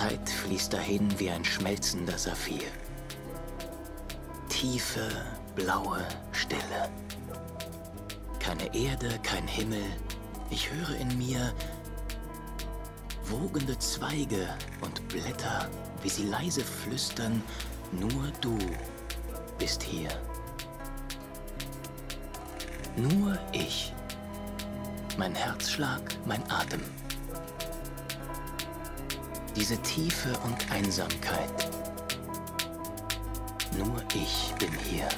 Zeit fließt dahin wie ein schmelzender Saphir. Tiefe, blaue Stille. Keine Erde, kein Himmel. Ich höre in mir wogende Zweige und Blätter, wie sie leise flüstern, nur du bist hier. Nur ich. Mein Herzschlag, mein Atem. Diese Tiefe und Einsamkeit. Nur ich bin hier.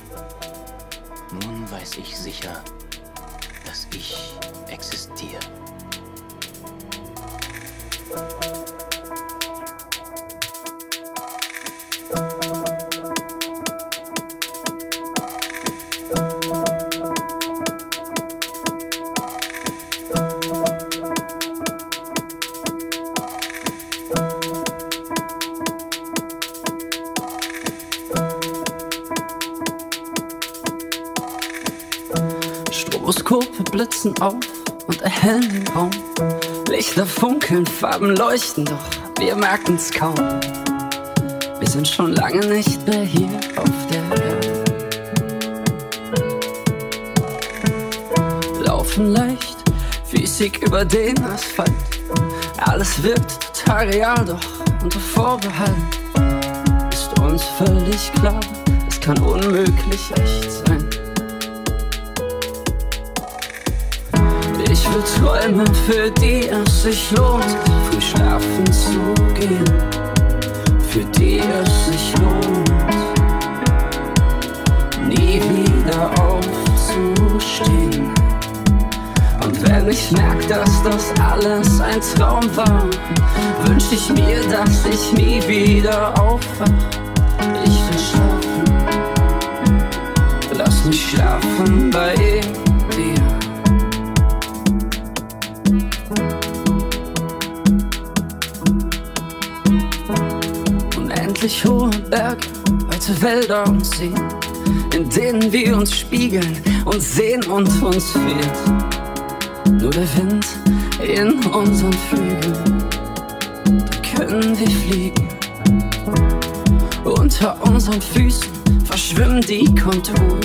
Nun weiß ich sicher, dass ich existiere. Auf und erhellen den Raum. Lichter funkeln, Farben leuchten, doch wir merken's kaum. Wir sind schon lange nicht mehr hier auf der Erde. Laufen leicht, Physik über den Asphalt. Alles wirkt total real, doch unter Vorbehalt ist uns völlig klar, es kann unmöglich echt sein. Ich will Träume, für die es sich lohnt, früh schlafen zu gehen. Für die es sich lohnt, nie wieder aufzustehen. Und wenn ich merk, dass das alles ein Traum war, wünsch ich mir, dass ich nie wieder aufwach. Ich will schlafen, lass mich schlafen bei Wälder und Seen, in denen wir uns spiegeln und sehen und uns fehlt. Nur der Wind in unseren Flügeln, da können wir fliegen. Unter unseren Füßen verschwimmen die Konturen,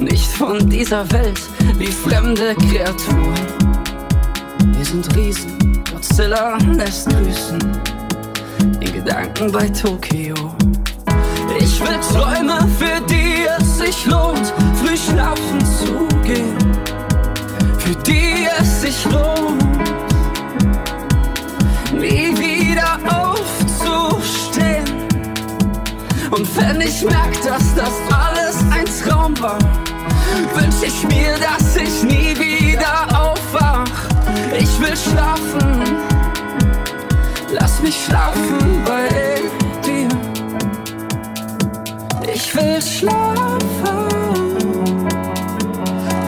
nicht von dieser Welt wie fremde Kreaturen. Wir sind Riesen, Godzilla lässt grüßen, in Gedanken bei Tokio. Ich will Träume, für die es sich lohnt, früh schlafen zu gehen, für die es sich lohnt, nie wieder aufzustehen. Und wenn ich merk, dass das alles ein Traum war, wünsch ich mir, dass ich nie wieder aufwach. Ich will schlafen, lass mich schlafen bei dir. Will schlafen,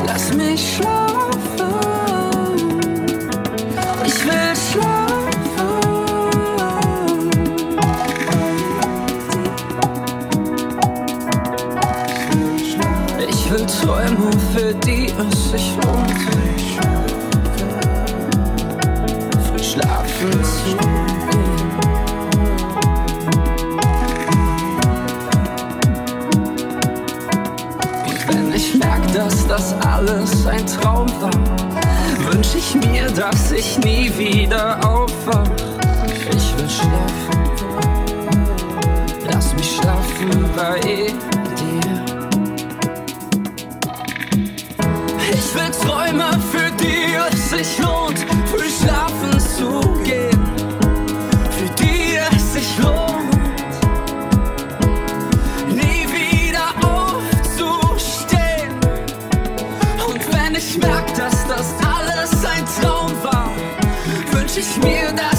lass mich schlafen. Wünsch ich mir, dass ich nie wieder aufwach. Ich will schlafen, lass mich schlafen bei dir. Ich will Träume, für die es sich lohnt, wünsch ich mir,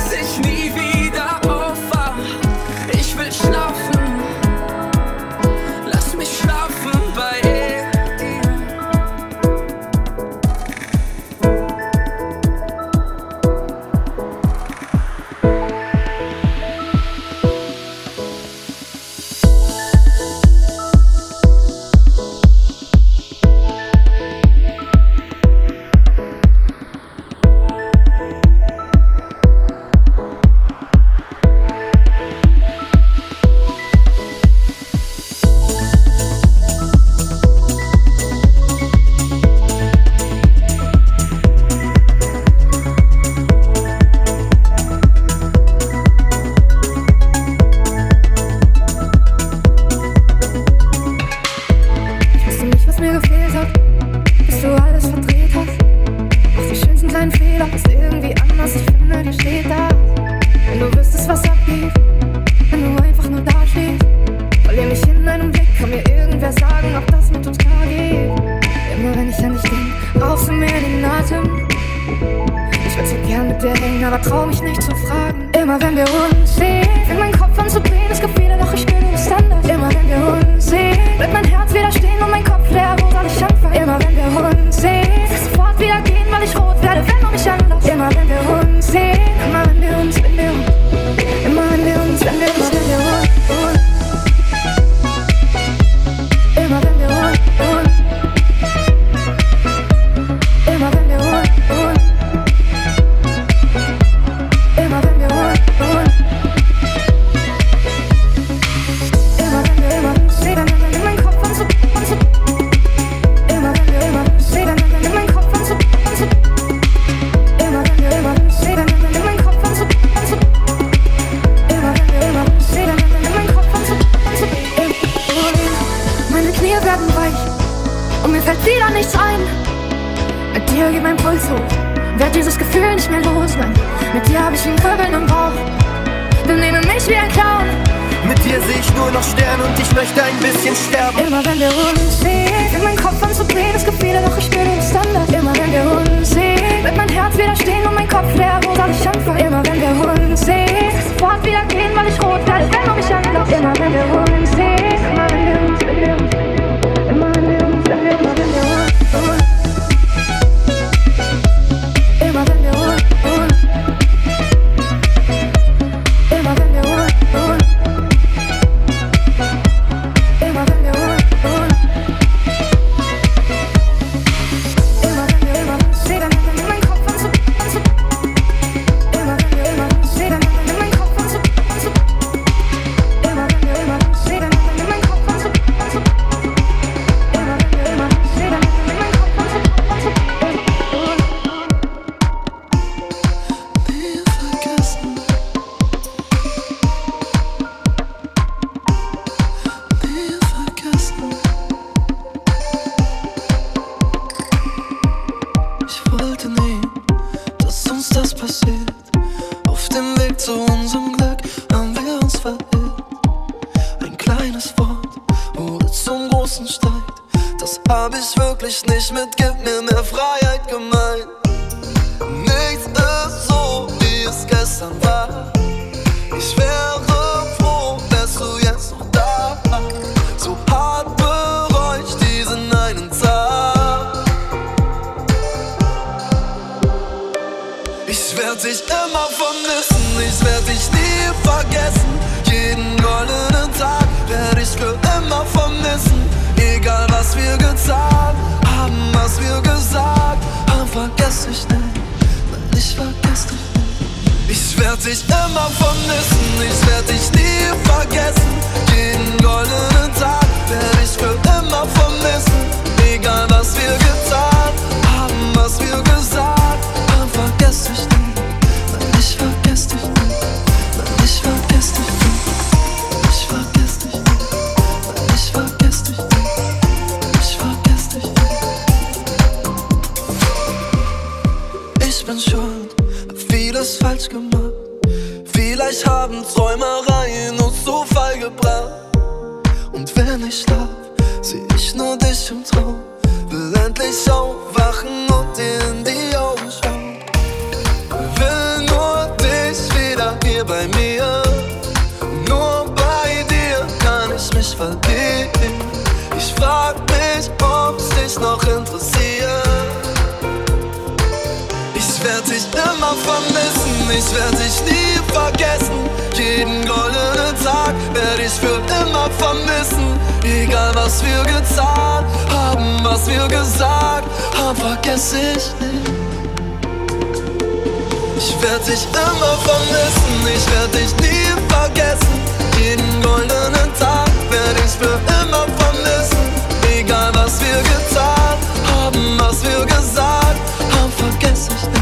gebraucht. Und wenn ich schlaf, seh ich nur dich im Traum. Will endlich aufwachen und dir in die Augen schauen. Will nur dich wieder hier bei mir. Nur bei dir kann ich mich verlieben. Ich frag mich, ob's dich noch interessiert. Ich werd dich immer vermissen, ich werd dich nie vergessen. Jeden goldenen Tag werde ich für immer vermissen. Egal was wir getan haben, was wir gesagt haben, vergesse ich nicht. Ich werde dich immer vermissen, ich werde dich nie vergessen. Jeden goldenen Tag werde ich für immer vermissen. Egal was wir getan haben, was wir gesagt haben, vergesse ich nicht.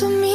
to me.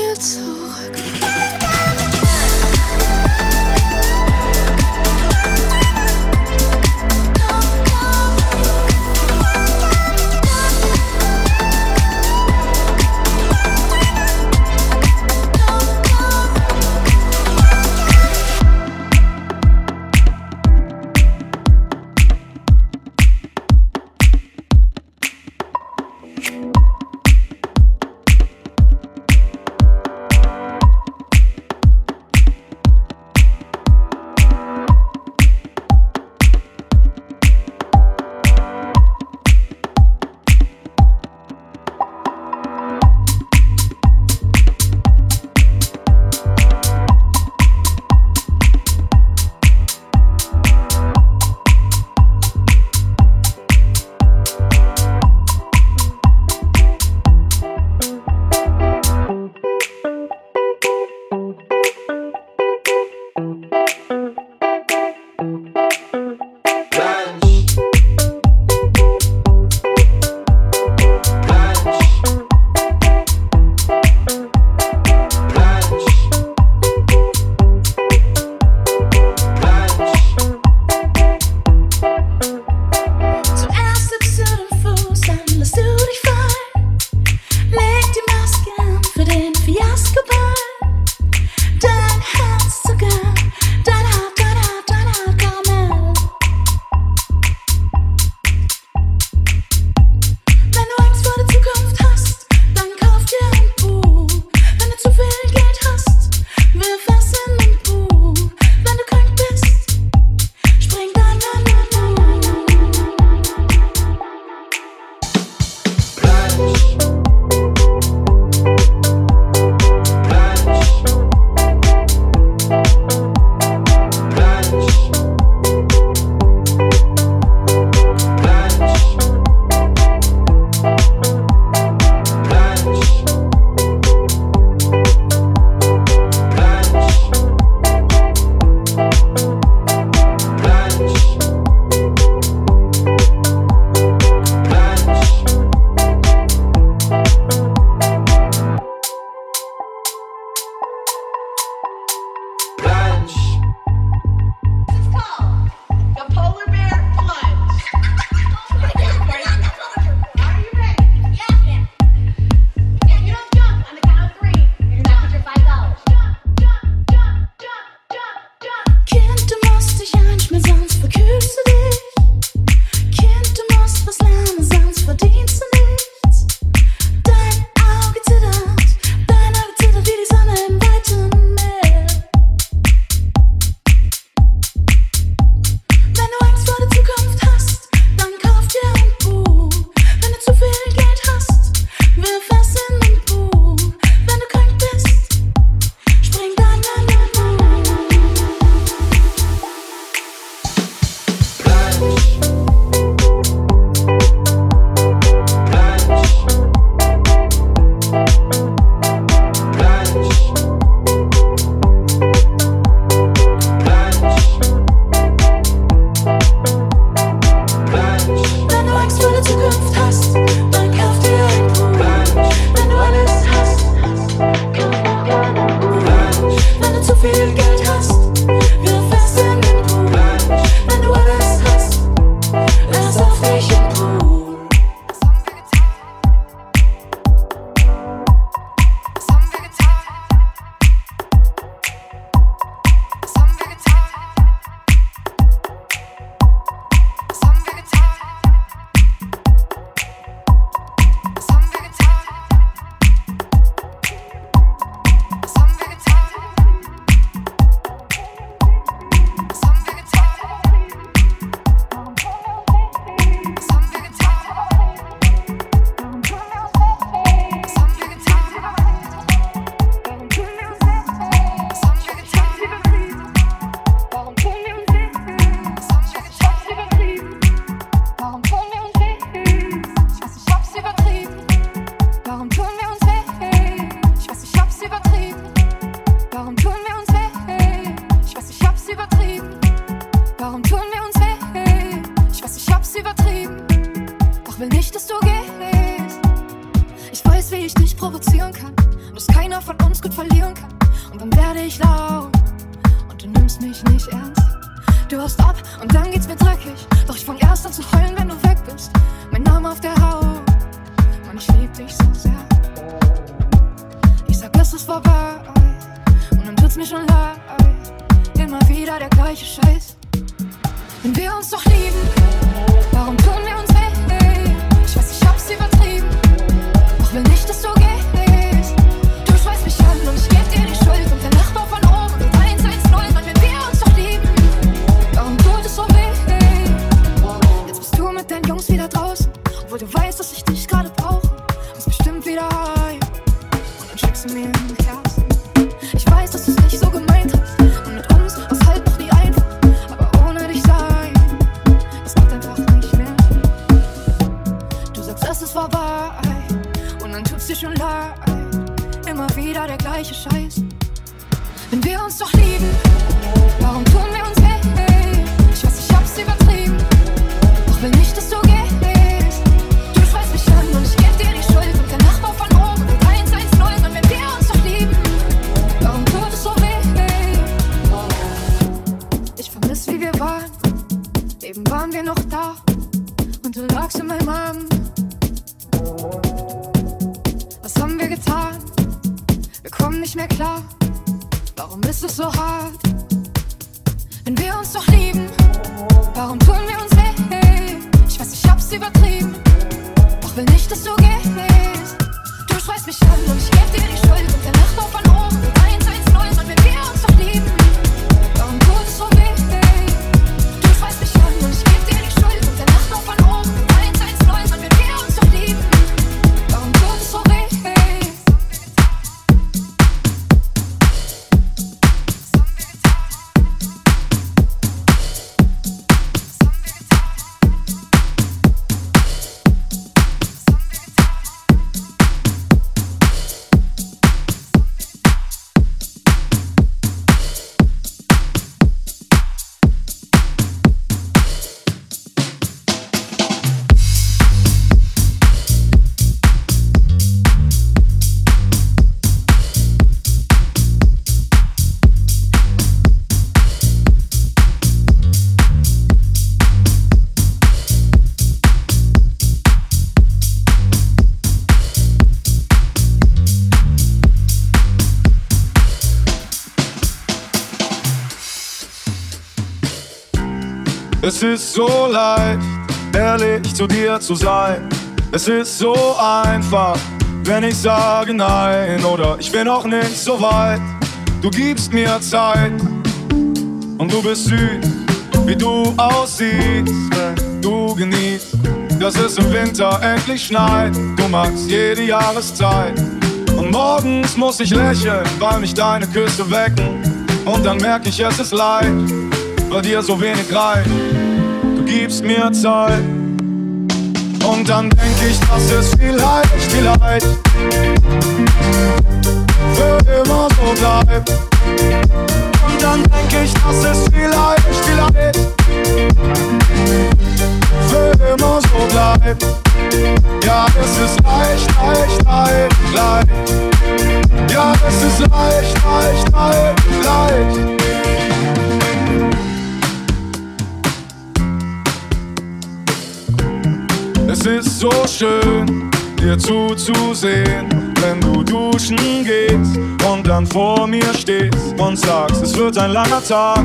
Es ist so leicht, ehrlich zu dir zu sein. Es ist so einfach, wenn ich sage nein oder ich bin noch nicht so weit. Du gibst mir Zeit und du bist süß, wie du aussiehst, wenn du genießt, dass es im Winter endlich schneit. Du magst jede Jahreszeit und morgens muss ich lächeln, weil mich deine Küsse wecken und dann merke ich, es ist leid, weil dir so wenig reicht. Gibst mir Zeit und dann denk ich, dass es vielleicht, vielleicht für immer so bleibt. Und dann denk ich, dass es vielleicht, vielleicht für immer so bleibt. Ja, es ist leicht, leicht, leicht, leicht. Ja, es ist leicht, leicht, leicht, leicht. Es ist so schön, dir zuzusehen, wenn du duschen gehst und dann vor mir stehst und sagst, es wird ein langer Tag.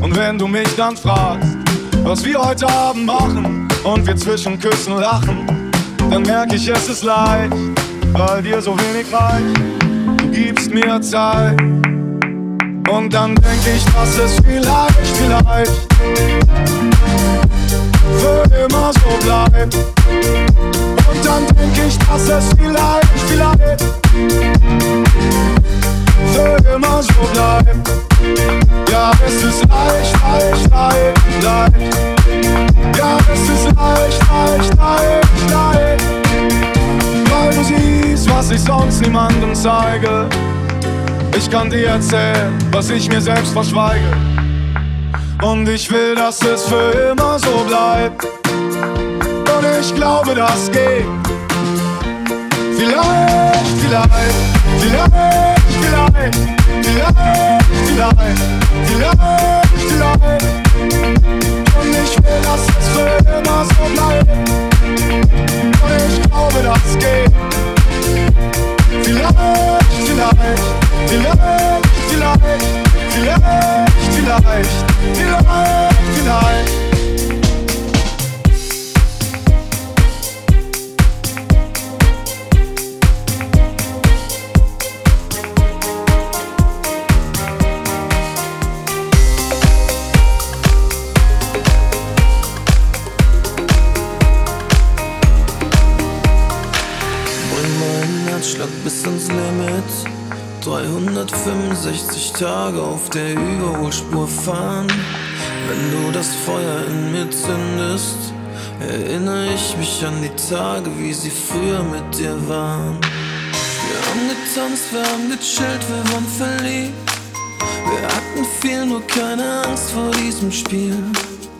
Und wenn du mich dann fragst, was wir heute Abend machen und wir zwischen Küssen lachen, dann merk ich, es ist leicht, weil dir so wenig reicht. Du gibst mir Zeit. Und dann denk ich, dass es vielleicht, vielleicht für immer so bleibt. Und dann denk ich, dass es vielleicht, vielleicht für immer so bleibt. Ja, es ist leicht, leicht, leicht, leicht. Ja, es ist leicht, leicht, leicht, leicht. Weil du siehst, was ich sonst niemandem zeige. Ich kann dir erzählen, was ich mir selbst verschweige. Und ich will, dass es für immer so bleibt. Und ich glaube, das geht. Vielleicht, vielleicht, vielleicht, vielleicht, vielleicht, vielleicht, vielleicht, vielleicht. Und ich will, dass es für immer so bleibt. Und ich glaube, das geht. Vielleicht, vielleicht, vielleicht, vielleicht. vielleicht, vielleicht, vielleicht, vielleicht. 365 Tage auf der Überholspur fahren. Wenn du das Feuer in mir zündest, erinnere ich mich an die Tage, wie sie früher mit dir waren. Wir haben getanzt, wir haben gechillt, wir waren verliebt. Wir hatten viel, nur keine Angst vor diesem Spiel.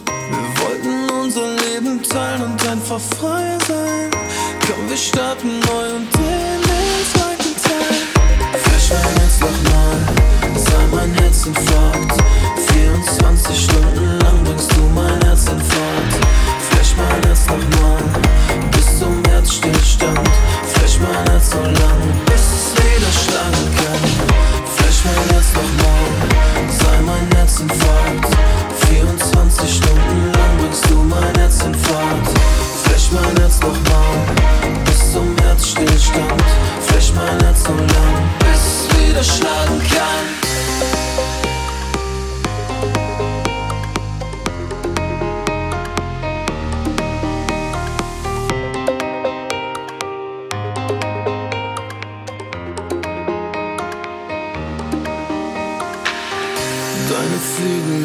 Wir wollten unser Leben teilen und einfach frei sein. Komm, wir starten neu und drehen mein Herzinfarkt. 24 Stunden lang bringst du mein Herz in Fahrt. Flash mein Herz nochmal, bis zum Herzstillstand. Flash mein Herz so lang, bis es wieder schlagen kann. Flash mein Herz nochmal, sei mein Herzinfarkt. 24 Stunden lang bringst du mein Herz in Fahrt. Flash mein Herz nochmal, bis zum Herzstillstand. Flash mein Herz so lang, bis es wieder schlagen kann.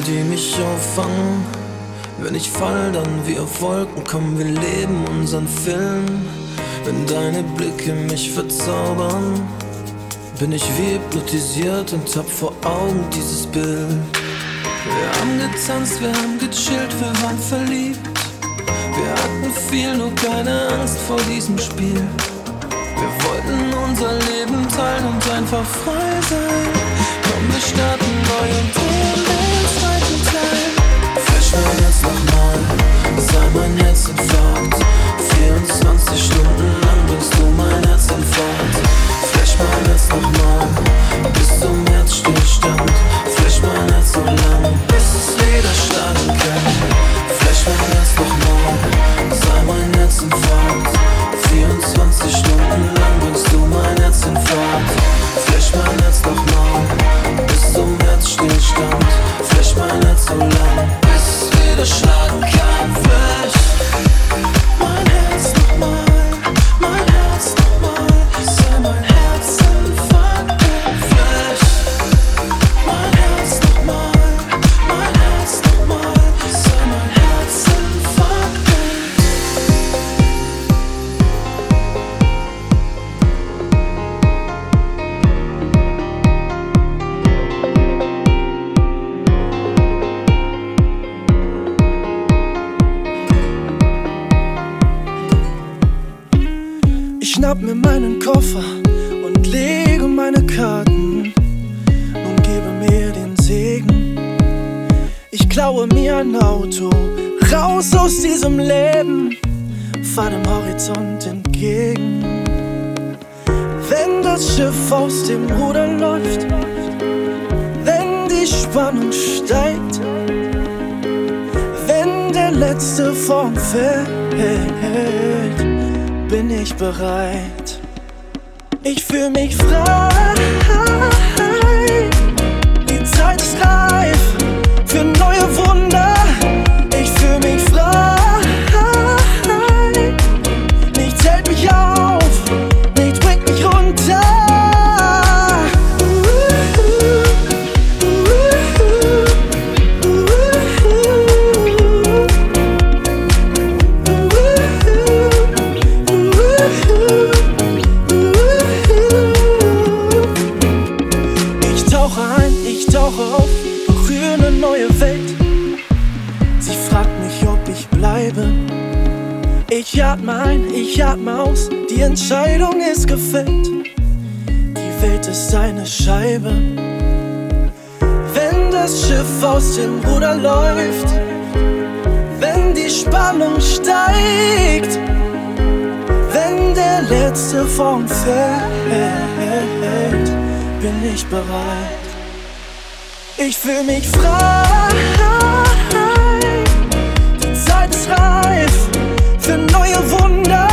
Die mich auffangen. Wenn ich fall, dann wie auf Wolken, komm, wir leben unseren Film. Wenn deine Blicke mich verzaubern, bin ich wie hypnotisiert und hab vor Augen dieses Bild. Wir haben getanzt, wir haben gechillt, wir waren verliebt. Wir hatten viel, nur keine Angst vor diesem Spiel. Wir wollten unser Leben teilen und einfach frei sein. Komm, wir starten neu und Flash mein Herz nochmal, sei mein Herzinfarkt. 24 Stunden lang bringst du mein Herz in Fahrt. Flash mein Herz nochmal, bis zum Herzstillstand. Flash mein Herz so lang, bis es wieder schlagen kann. Flash mein Herz nochmal, sei mein Herzinfarkt. 24 Stunden lang bringst du mein Herz in Fahrt. Flash mein Herz nochmal, bis zum Herzstillstand. Flash mein Herz so lang, bis es wieder schnapp mir meinen Koffer und lege meine Karten und gebe mir den Segen. Ich klaue mir ein Auto, raus aus diesem Leben, fahr dem Horizont entgegen. Wenn das Schiff aus dem Ruder läuft, wenn die Spannung steigt, wenn der letzte Form fällt, bin ich bereit. Ich fühle mich frei. Die Zeit ist reif die Entscheidung ist gefällt. Die Welt ist eine Scheibe. Wenn das Schiff aus dem Ruder läuft, wenn die Spannung steigt, wenn der letzte Form fällt, bin ich bereit. Ich fühle mich frei. Die Zeit ist reif für neue Wunder.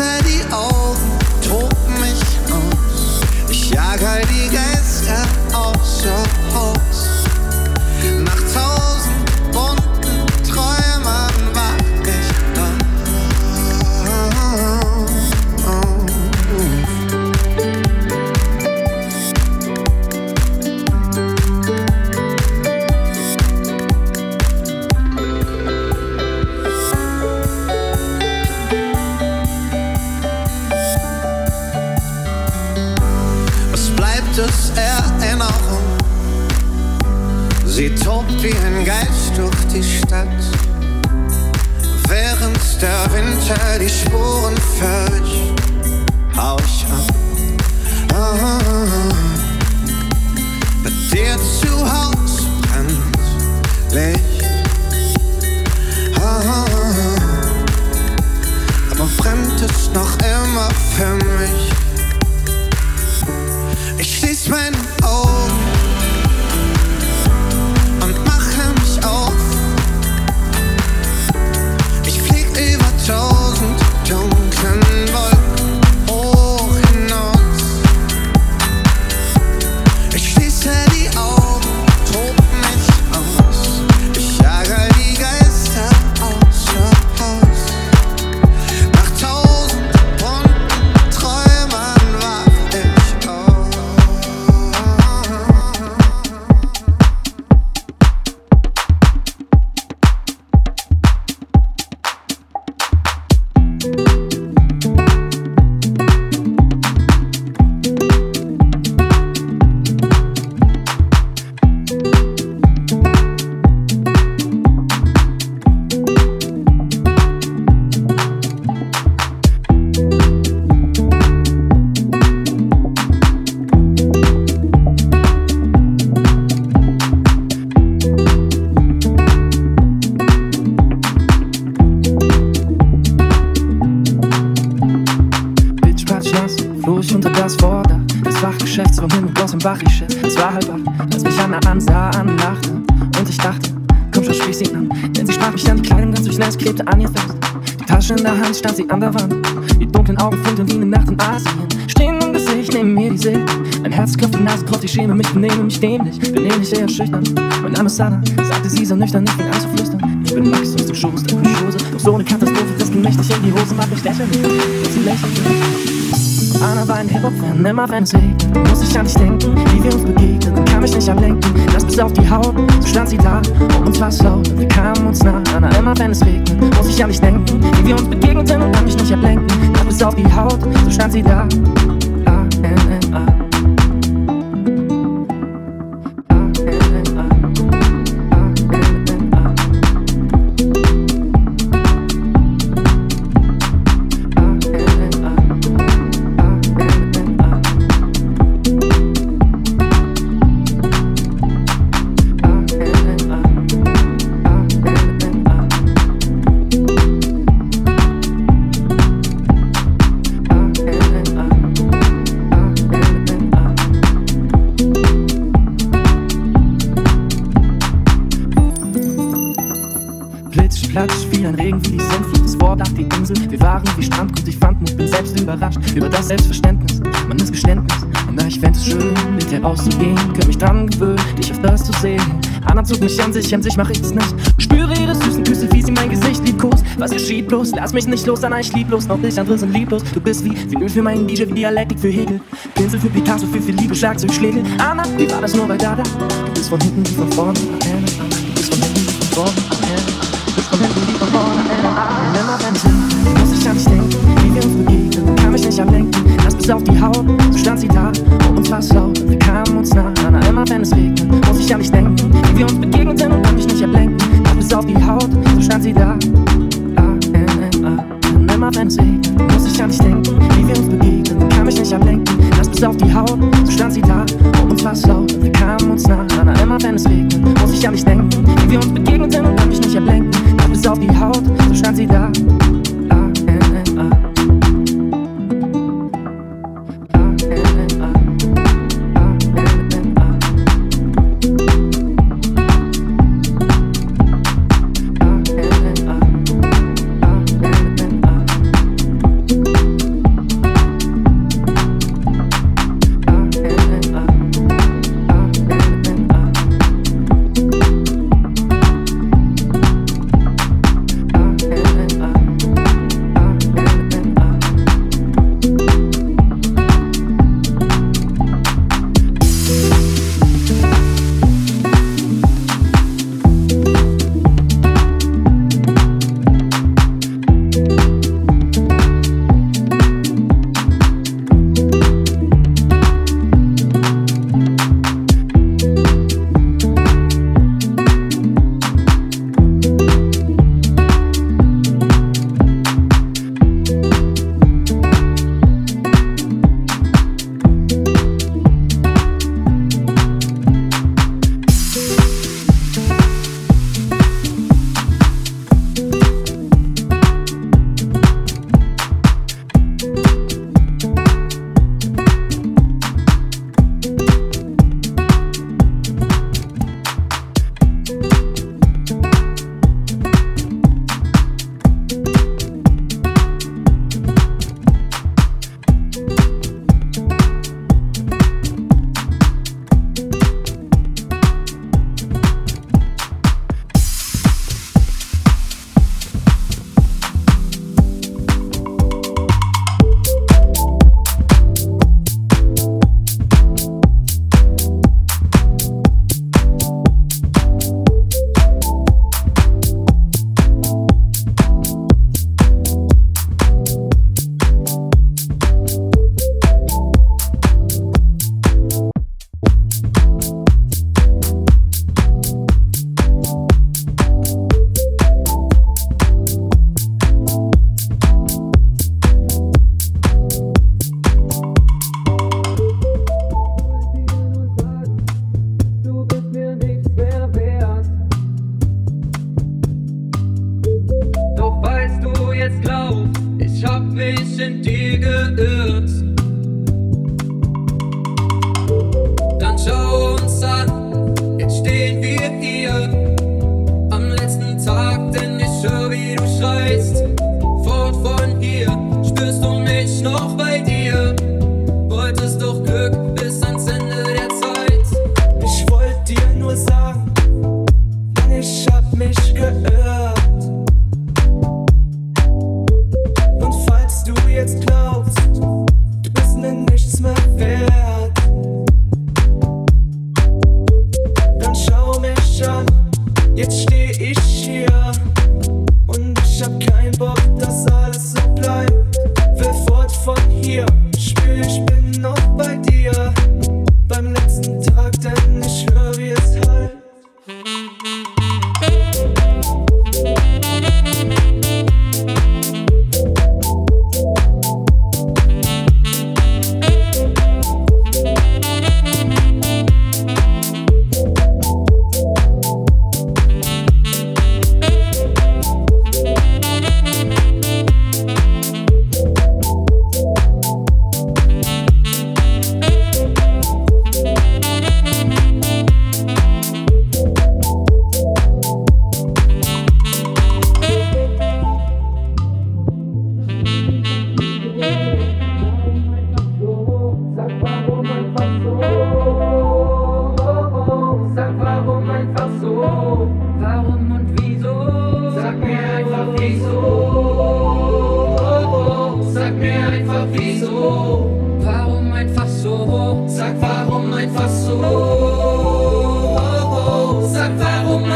Schließe die Augen, tob mich aus. Ich jag all die Geister außer Haus. Wie ein Geist durch die Stadt. Während der Winter die Spuren fälscht, hau ich ab. Ah, bei dir zu Haus brennt Licht. Ah, aber brennt es noch immer für mich? Ich schäme mich, benehme mich dämlich. Benehme mich eher schüchtern. Mein Name ist Anna, sagte sie so nüchtern, ich fing an zu flüstern. Ich bin Max aus dem Schoß der Schose. Doch so eine Katastrophe, das ging mächtig in die Hose, macht mich lächerlich. Und sie lächelte. Anna war ein Hip-Hop-Fan, immer wenn es regnet, muss ich an dich denken, wie wir uns begegnen, kann mich nicht ablenken, das bis auf die Haut, so stand sie da, um uns war's laut, und wir kamen uns nah, Anna, immer wenn es regnet, muss ich an dich denken, wie wir uns begegneten und kann mich nicht ablenken, das bis auf die Haut, so stand sie da, A, sich mach ich es nicht. Spüre ihre süßen Küsse, wie sie mein Gesicht liebkost. Was geschieht bloß? Lass mich nicht los, Anna, ich lieblos, noch nicht, andere sind lieblos. Du bist wie Vinyl für meinen DJ, wie Dialektik für Hegel. Pinsel für Picasso, für viel Liebe, Schlagzeugschläge. Anna, wie war das nur bei Dada? Du bist von hinten wie von vorne. Du bist von hinten wie von vorne. Du von hinten wie von vorne, Anna. Nimmer wenn es hin, muss ich an dich denken, wie wir uns begegnen, kann mich nicht ablenken. Das bis auf die Haut, so stand sie da, uns war's laut, kamen uns nah. Anna, immer wenn es regnet, muss ich an dich denken, wie wir uns begegneten und kann mich nicht ablenken. Das bis auf die Haut, so stand sie da. A, N, N, A. Und immer wenn es regnet, muss ich an dich denken, wie wir uns begegnen, kann mich nicht ablenken. Das bis auf die Haut, so stand sie da, um uns war's laut, wir kamen uns nah. Anna, immer wenn es regnet, muss ich an dich denken, wie wir uns begegneten und kann mich nicht ablenken. Das bis auf die Haut,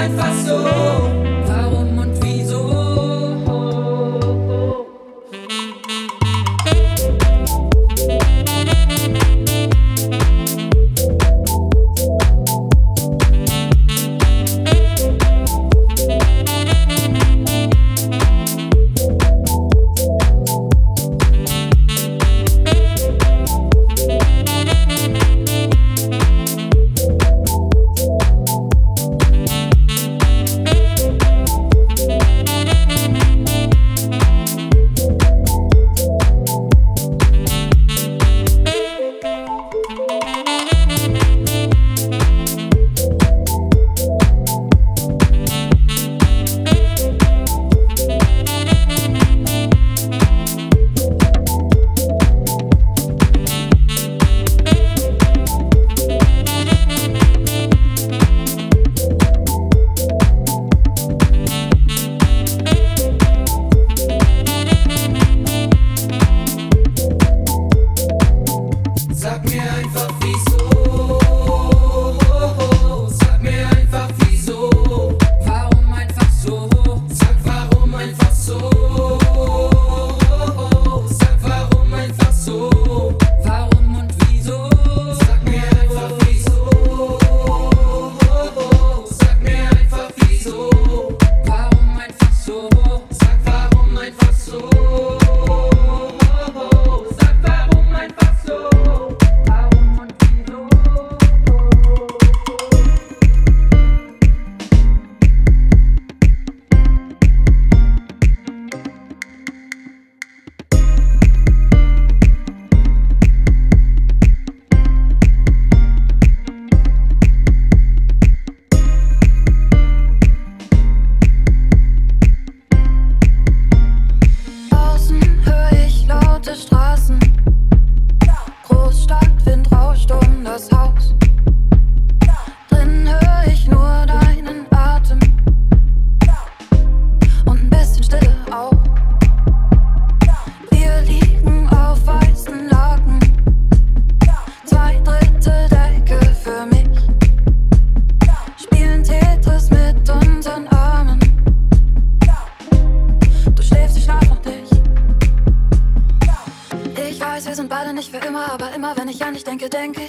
warum einfach denke, denke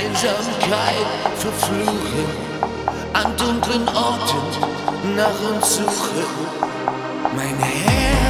Einsamkeit verfluchen, an dunklen Orten nach uns suchen. Mein Herz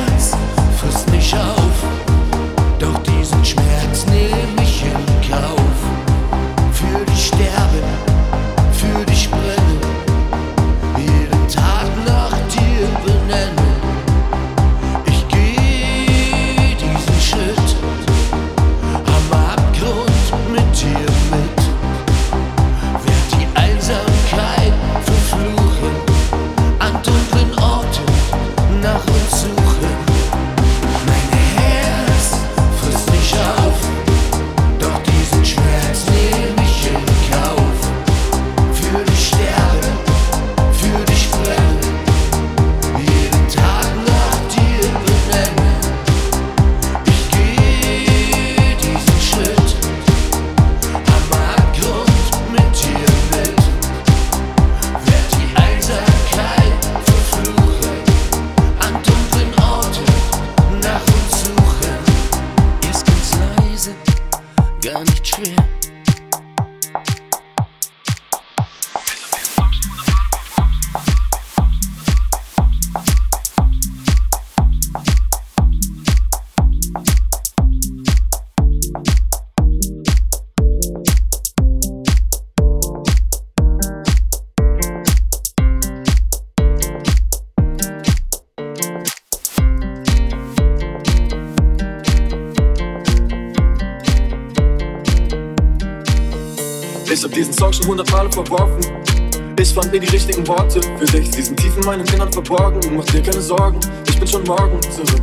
verworfen. Ich fand nie die richtigen Worte für dich. Sie sind tief in meinen Innern verborgen. Mach dir keine Sorgen, ich bin schon morgen zurück.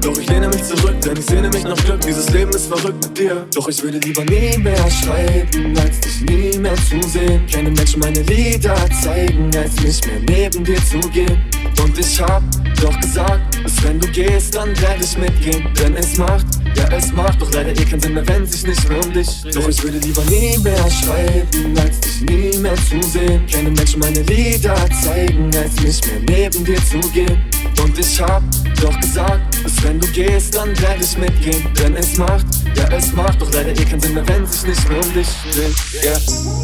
Doch ich lehne mich zurück, denn ich sehne mich nach Glück. Dieses Leben ist verrückt mit dir. Doch ich würde lieber nie mehr schreiben, als dich nie mehr zu sehen. Keine Menschen meine Lieder zeigen, als nicht mehr neben dir zu gehen. Und ich hab doch gesagt, dass wenn du gehst, dann werde ich mitgehen. Denn es macht, ja es macht doch leider eh keinen Sinn mehr, wenn sich nicht mehr um dich dreht. Doch ich würde lieber nie mehr schreiben, als dich nie mehr zu sehen. Keine Menschen meine Lieder zeigen, als nicht mehr neben dir zu gehen. Und ich hab doch gesagt, dass wenn du gehst, dann werde ich mitgehen. Denn es macht, ja es macht doch leider eh keinen Sinn mehr, wenn sich nicht mehr um dich dreht. Yeah.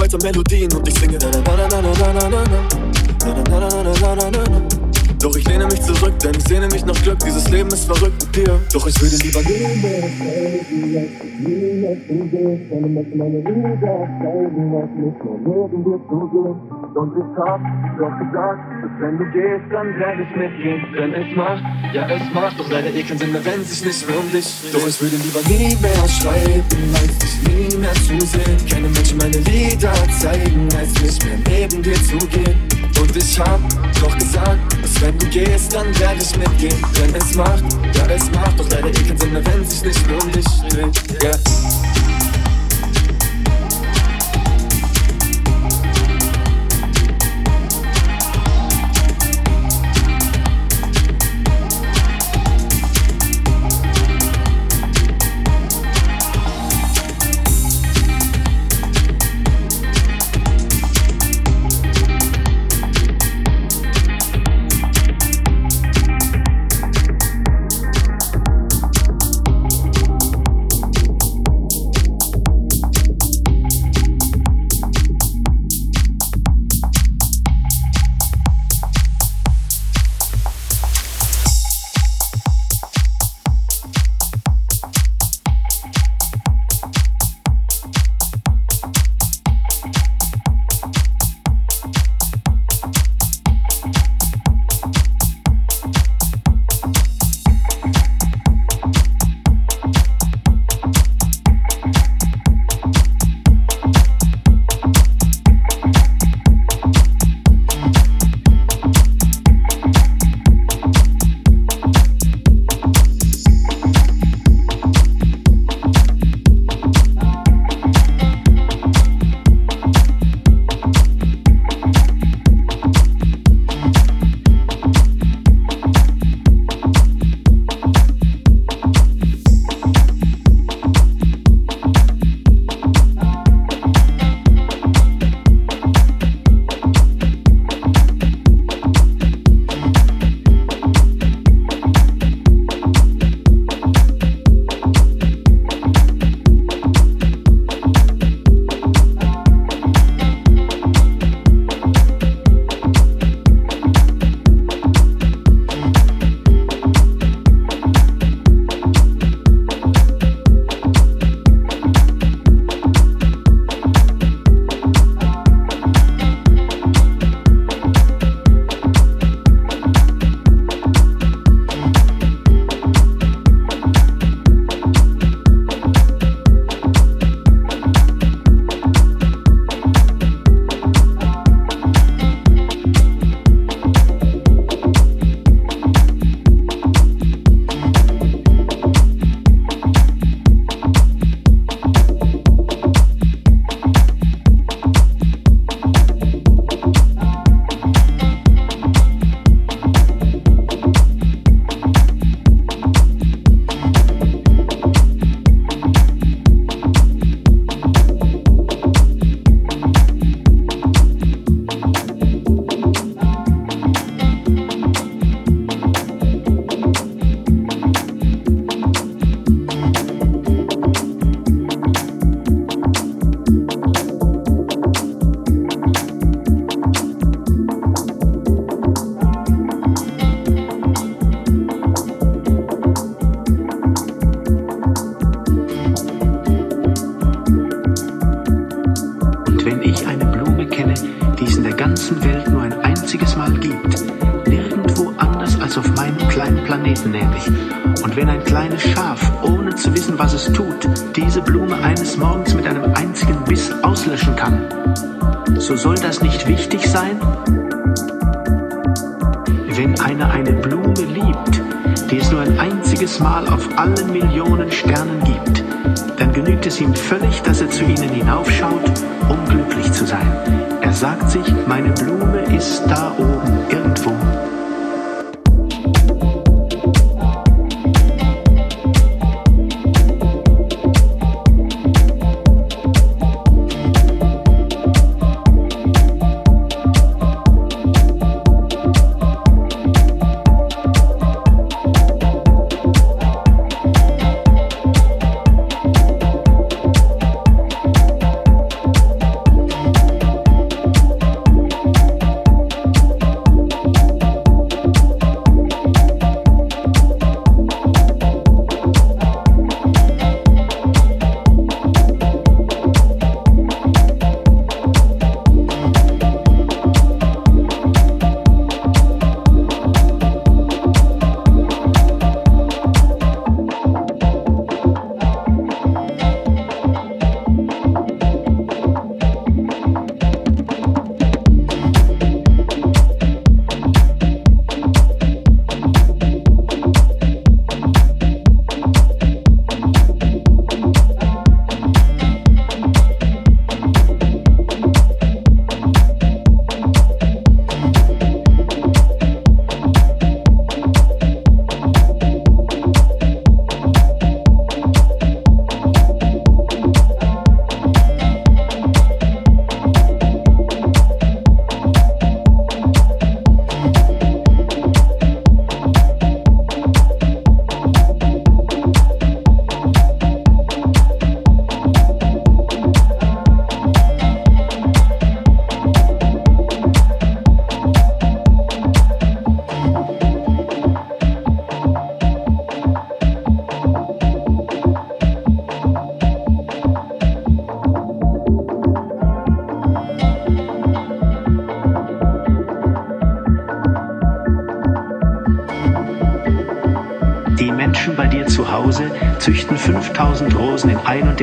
Weiter Melodien und ich singe Doch ich lehne mich zurück, denn ich sehne mich nach Glück. Dieses Leben ist verrückt mit dir. Doch ich würde lieber nie mehr zu sehen. Keine Menschen meine Lieder zeigen, nicht mehr neben dir zu gehen. Und ich hab doch gesagt, dass wenn du gehst, dann werde ich mitgehen. Denn es macht, ja es macht doch leider eh keinen Sinn mehr, wenn sich nicht mehr um dich. Doch ich würde lieber nie mehr schreiben, als dich nie mehr zu sehen. Keine Menschen meine Lieder zeigen, als nicht mehr neben dir zu gehen. Und ich hab doch gesagt, dass wenn du gehst, dann werde ich mitgehen. Denn es macht, ja es macht doch leider eh keinen Sinn mehr, wenn sich nicht mehr um dich dreht. Yeah.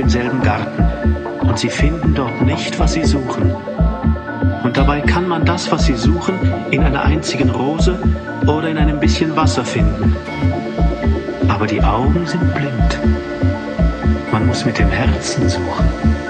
Demselben Garten und sie finden dort nicht, was sie suchen. Und dabei kann man das, was sie suchen, in einer einzigen Rose oder in einem bisschen Wasser finden. Aber die Augen sind blind. Man muss mit dem Herzen suchen.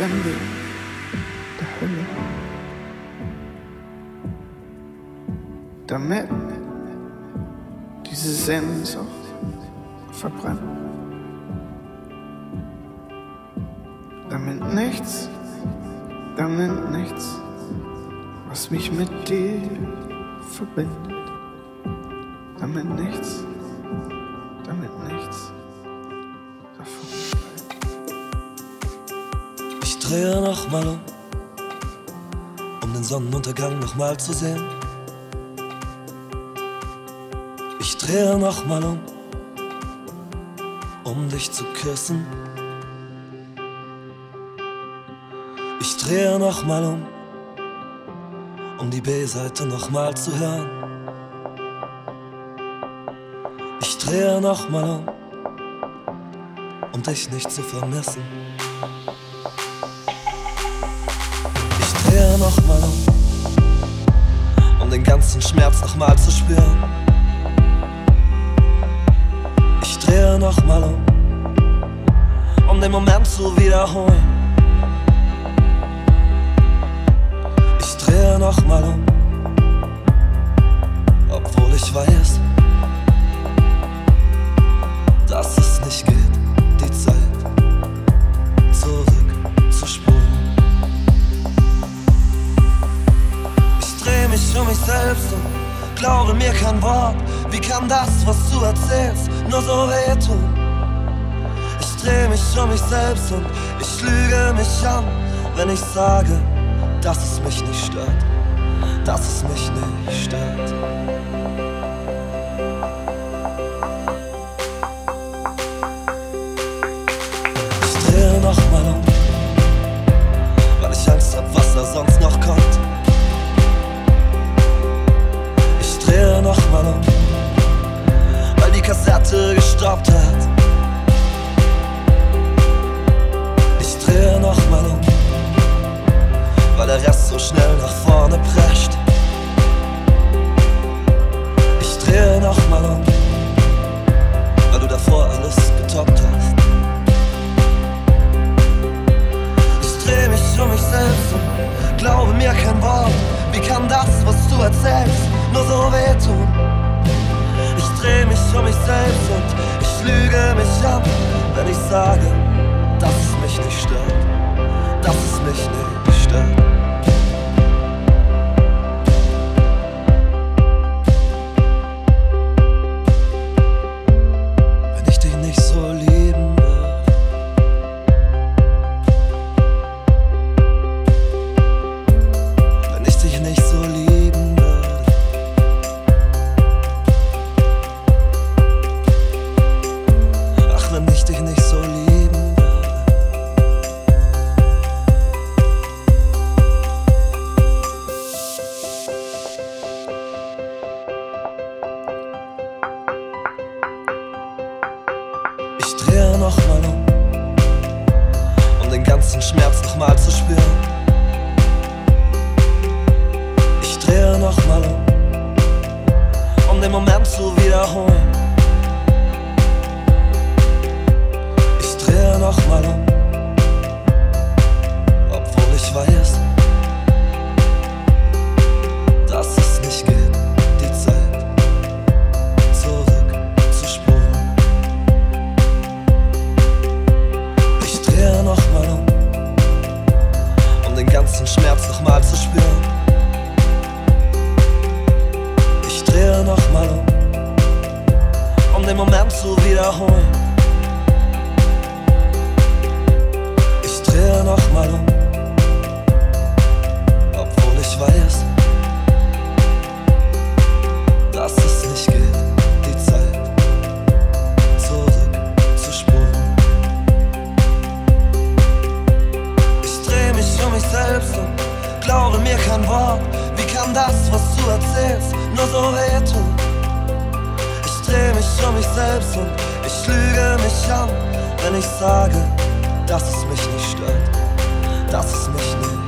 Sünde, der Hölle. Damit diese Sehnsucht verbrennt. Damit nichts, damit nichts, was mich mit dir verbindet. Damit nichts. drehe nochmal um, um den Sonnenuntergang nochmal zu sehen. Ich drehe nochmal um, um dich zu küssen. Ich drehe nochmal um, um die B-Seite nochmal zu hören. Ich drehe nochmal um, um dich nicht zu vermissen. ist, den Schmerz nochmal zu spüren. Ich drehe nochmal um, um den Moment zu wiederholen. Ich drehe nochmal um. so wehtun. Ich dreh mich um mich selbst und ich lüge mich an, wenn ich sage, dass es mich nicht stört, dass es mich nicht stört. stopped an das, was du erzählst, nur so retro. Ich dreh mich um mich selbst und ich lüge mich an, wenn ich sage, dass es mich nicht stört, dass es mich nicht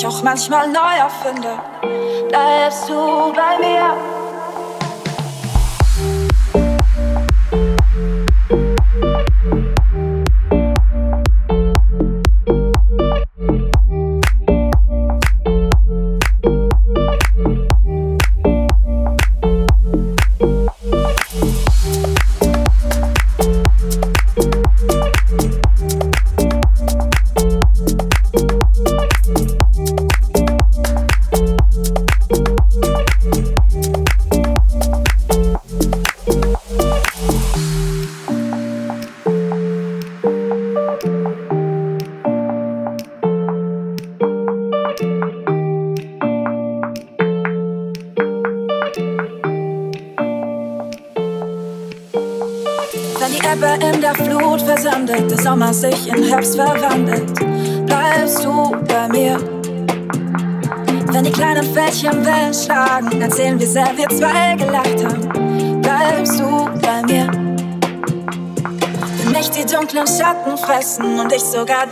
mich auch manchmal neu erfinde, bleibst du bei mir. Schatten fressen und ich sogar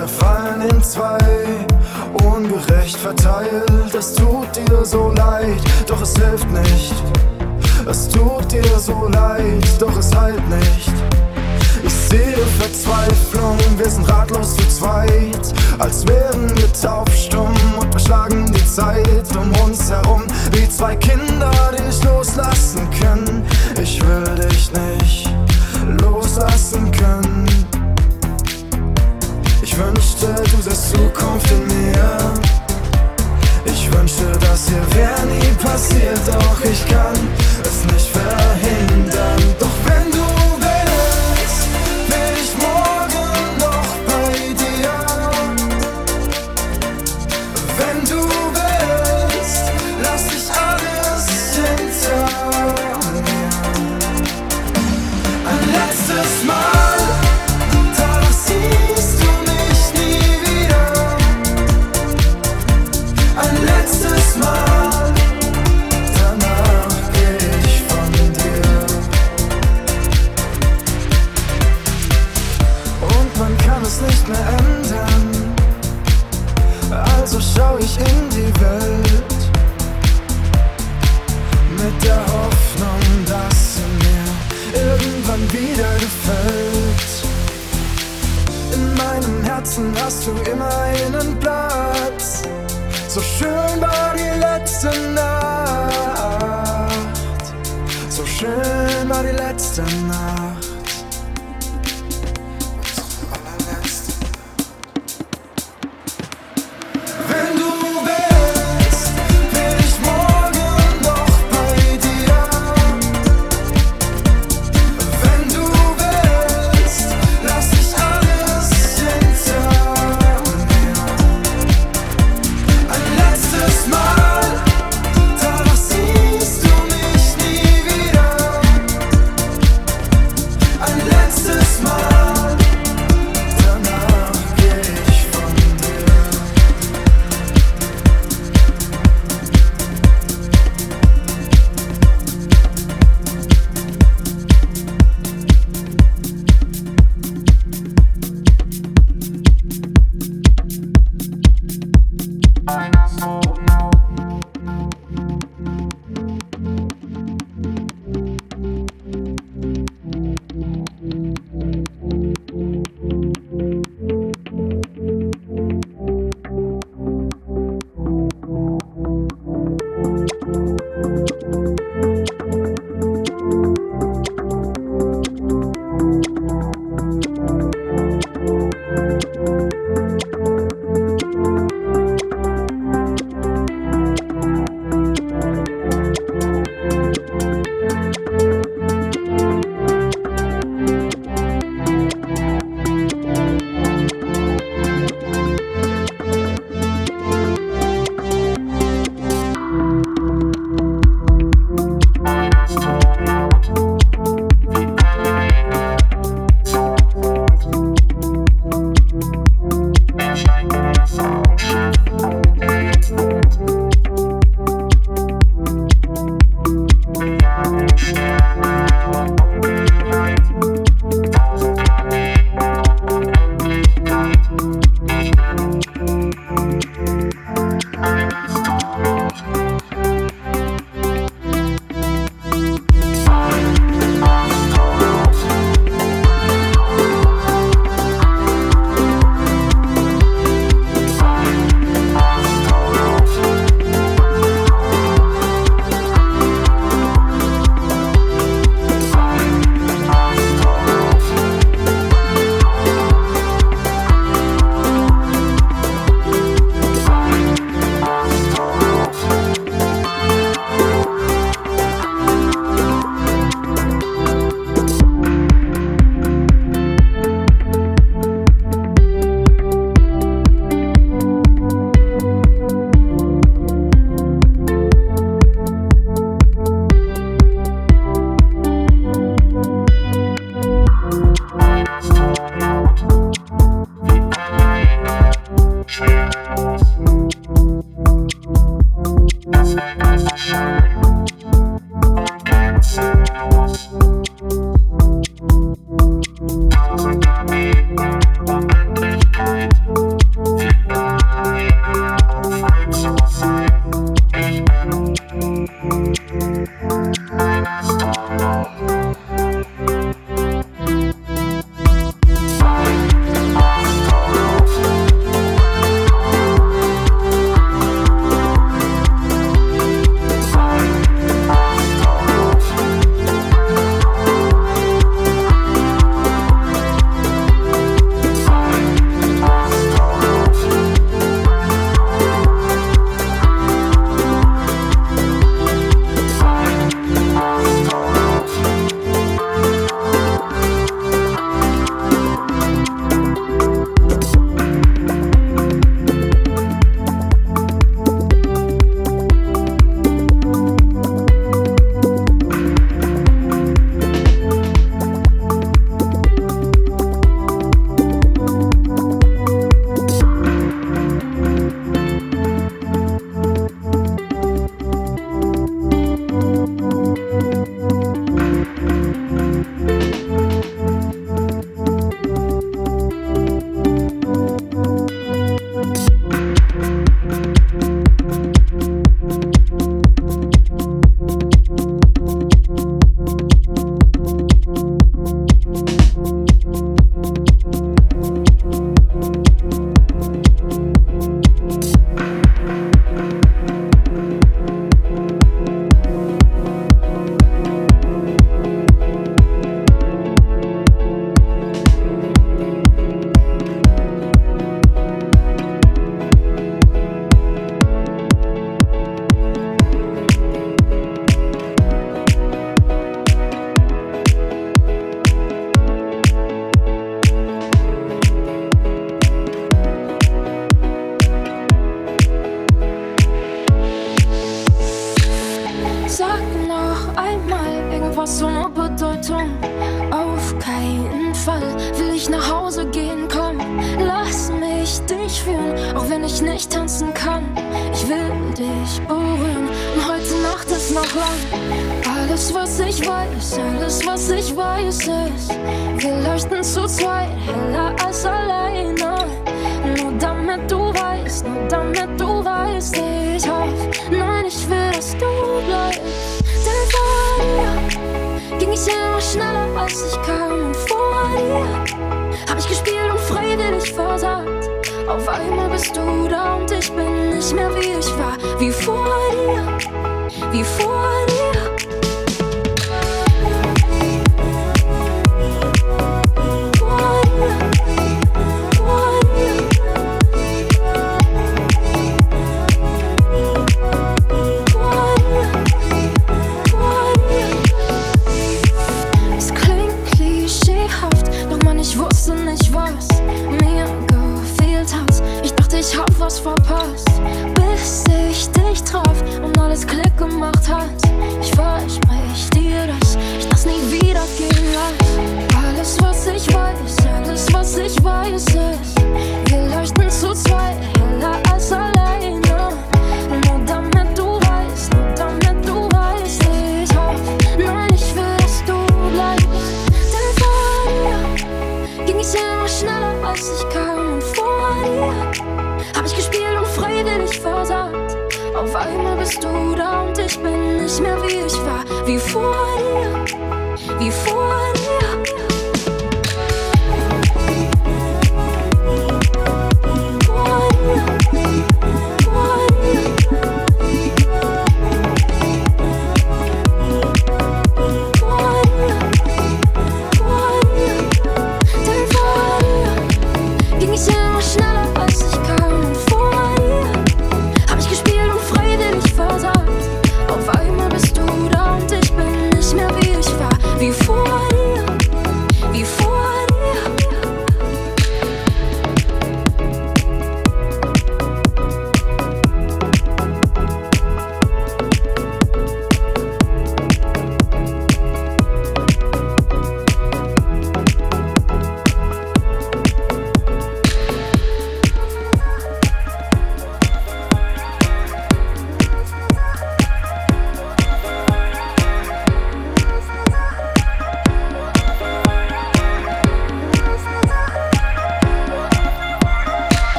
zerfallen in zwei, ungerecht verteilt. Es tut dir so leid, doch es hilft nicht. Es tut dir so leid, doch es heilt nicht. Ich sehe Verzweiflung, wir sind ratlos zu zweit, als wären wir taubstumm und beschlagen die Zeit um uns herum, wie zwei Kinder, die nicht loslassen können. Ich will dich nicht loslassen können. Ich wünschte, du sahst Zukunft in mir. Ich wünschte, dass hier wär nie passiert, doch ich kann es nicht verhindern. Doch wer Herzen hast du immer einen Platz. So schön war die letzte Nacht. So schön war die letzte Nacht.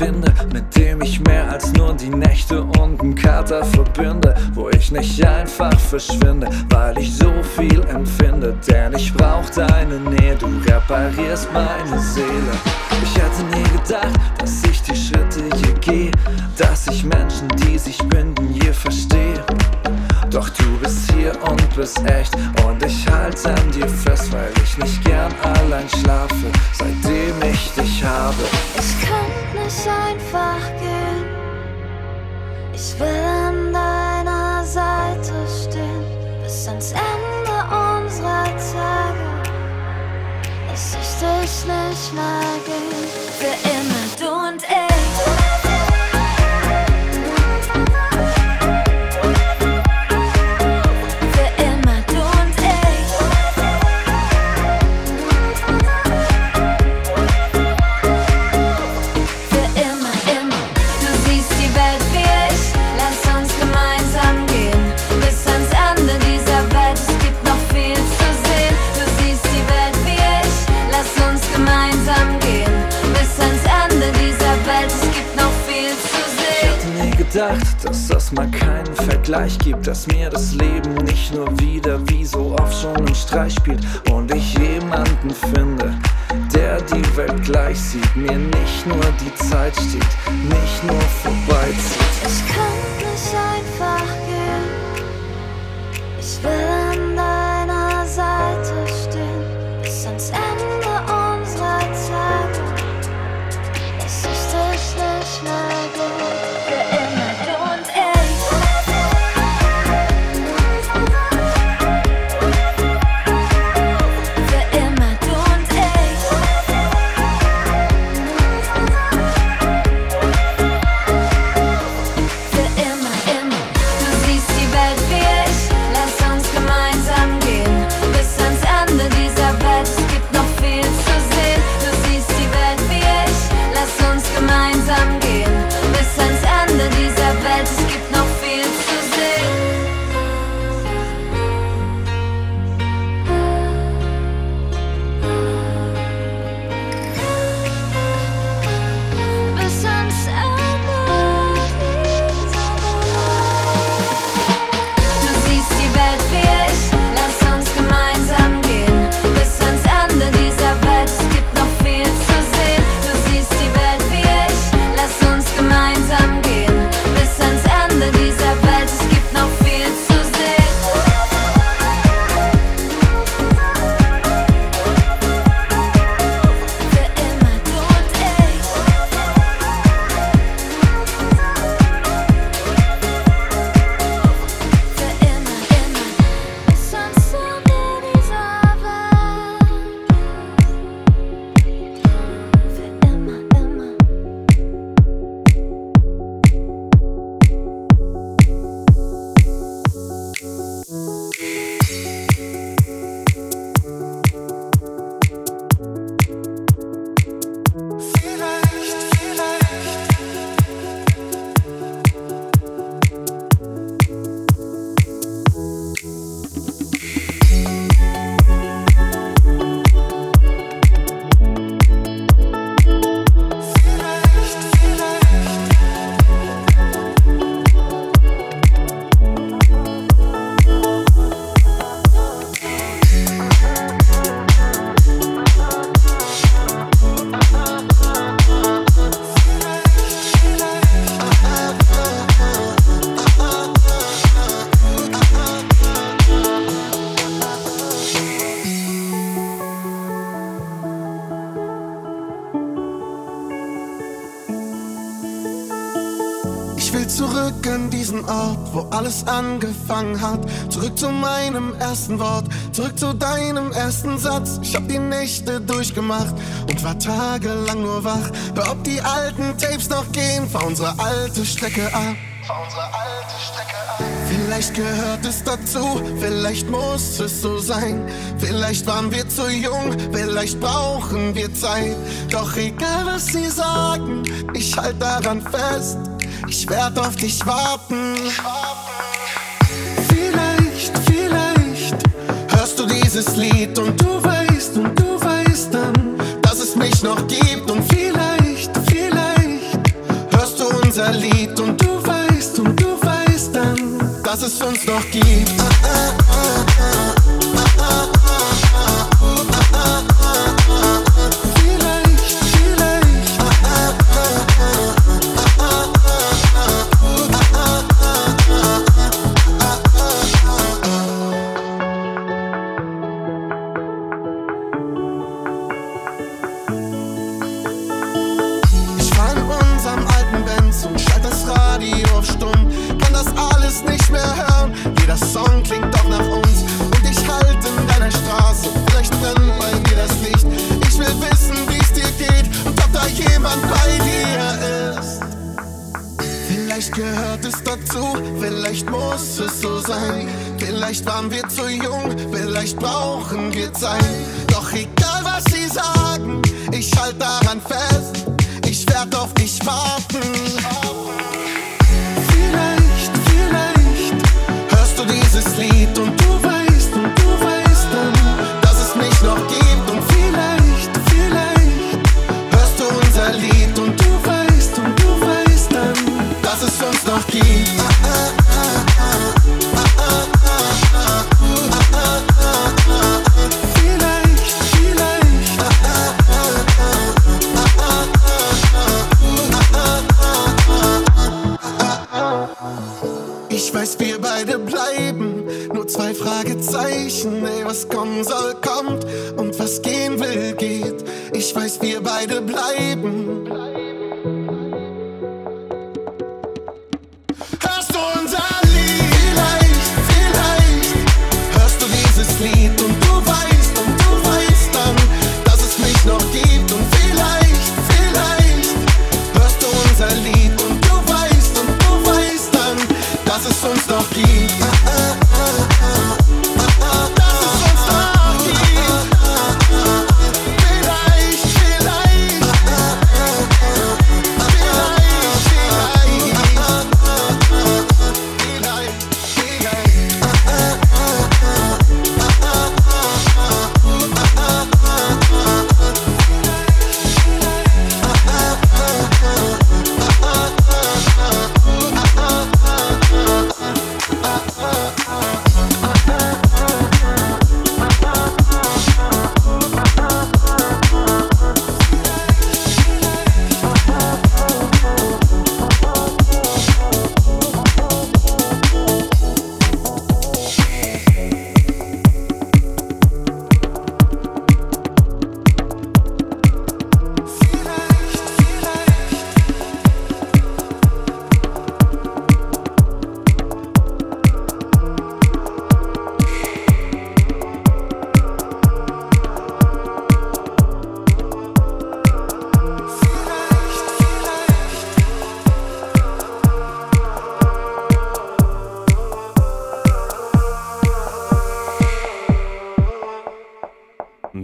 finde, mit dem ich mehr als nur die Nächte und den Kater verbinde, wo ich nicht einfach verschwinde, weil ich so viel empfinde, denn ich brauch deine Nähe, du reparierst meine Seele. angefangen hat. Zurück zu meinem ersten Wort, zurück zu deinem ersten Satz. Ich hab die Nächte durchgemacht und war tagelang nur wach. Hör, ob die alten Tapes noch gehen, fahr unsere alte Strecke ab. Fahr unsere alte Strecke ab. Vielleicht gehört es dazu, vielleicht muss es so sein. Vielleicht waren wir zu jung, vielleicht brauchen wir Zeit. Doch egal was sie sagen, ich halt daran fest. Ich werd auf dich warten. Ich dieses Lied und du weißt und du weißt dann, dass es mich noch gibt und vielleicht, vielleicht hörst du unser Lied und du weißt und du weißt dann, dass es uns noch gibt. Ah, ah, ah,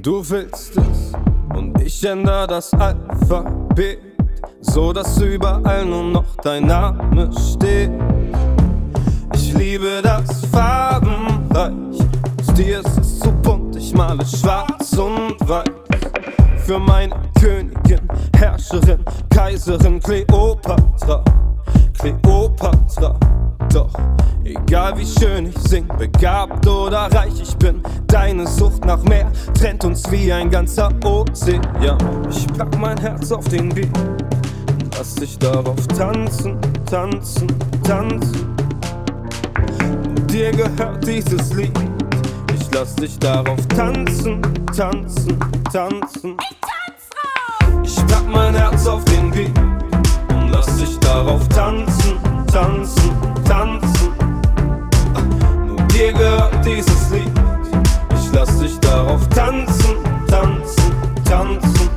Du willst es und ich ändere das Alphabet, so dass überall nur noch dein Name steht. Ich liebe das Farbenreich, aus dir ist es so bunt, ich male schwarz und weiß. Für meine Königin, Herrscherin, Kaiserin Kleopatra, Kleopatra. Doch egal wie schön ich sing, begabt oder reich ich bin, deine Sucht nach mehr trennt uns wie ein ganzer Ozean. Ich pack mein Herz auf den Beat und lass dich darauf tanzen, tanzen, tanzen. Dir gehört dieses Lied. Ich lass dich darauf tanzen, tanzen, tanzen. Ich pack mein Herz auf den Beat und lass dich darauf tanzen, tanzen, tanzen. Dir gehört dieses Lied. Ich lass dich darauf tanzen, tanzen, tanzen.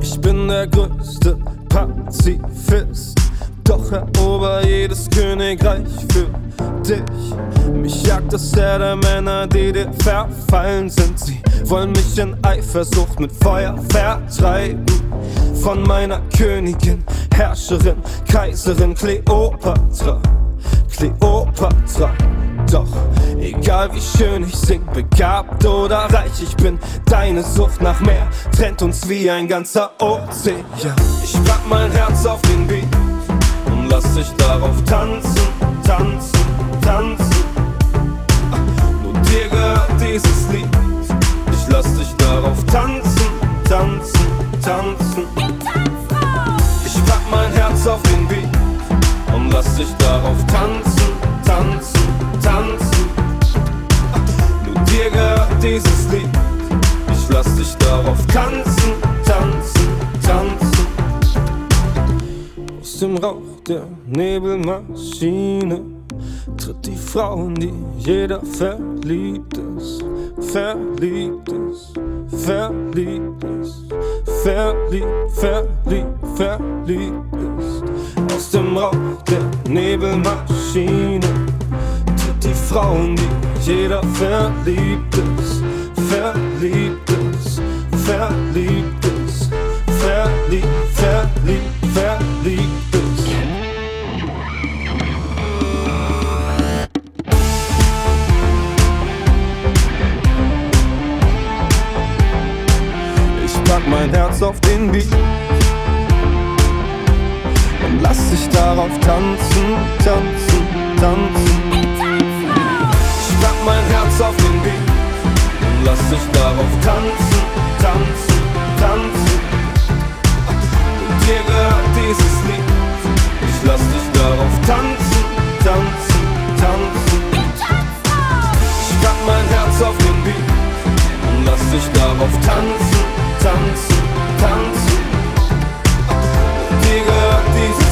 Ich bin der größte Pazifist, doch erober jedes Königreich für dich. Mich jagt das Herr der Männer, die dir verfallen sind. Sie wollen mich in Eifersucht mit Feuer vertreiben. Von meiner Königin, Herrscherin, Kaiserin Kleopatra, Kleopatra. Doch Egal wie schön ich sing, begabt oder reich ich bin, deine Sucht nach mehr trennt uns wie ein ganzer Ozean. Ich pack mein Herz auf den Beat und lass dich darauf tanzen, tanzen, tanzen. Nur dir gehört dieses Lied, ich lass dich darauf tanzen, tanzen, tanzen. Ich pack mein Herz auf den Beat lass dich darauf tanzen, tanzen, tanzen. Nur dir gehört dieses Lied, ich lass dich darauf tanzen, tanzen, tanzen. Aus dem Rauch der Nebelmaschine tritt die Frau, in die jeder verliebt ist, verliebt ist, verliebt ist, verliebt, verliebt, verliebt ist. Aus dem Rauch der Nebelmaschine tritt die Frau, in die jeder verliebt ist, verliebt ist, verliebt ist, verliebt, verliebt, verliebt ist. Ich pack mein Herz auf den Beat lass dich darauf tanzen, tanzen, tanzen. Ich pack mein Herz auf den Beat und lass dich darauf tanzen, tanzen, tanzen. Und dir gehört dieses Lied, ich lass dich darauf tanzen, tanzen, tanzen. Pack mein Herz auf den Beat und lass dich darauf tanzen, tanzen, tanzen. Dir gehört dieses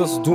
dass du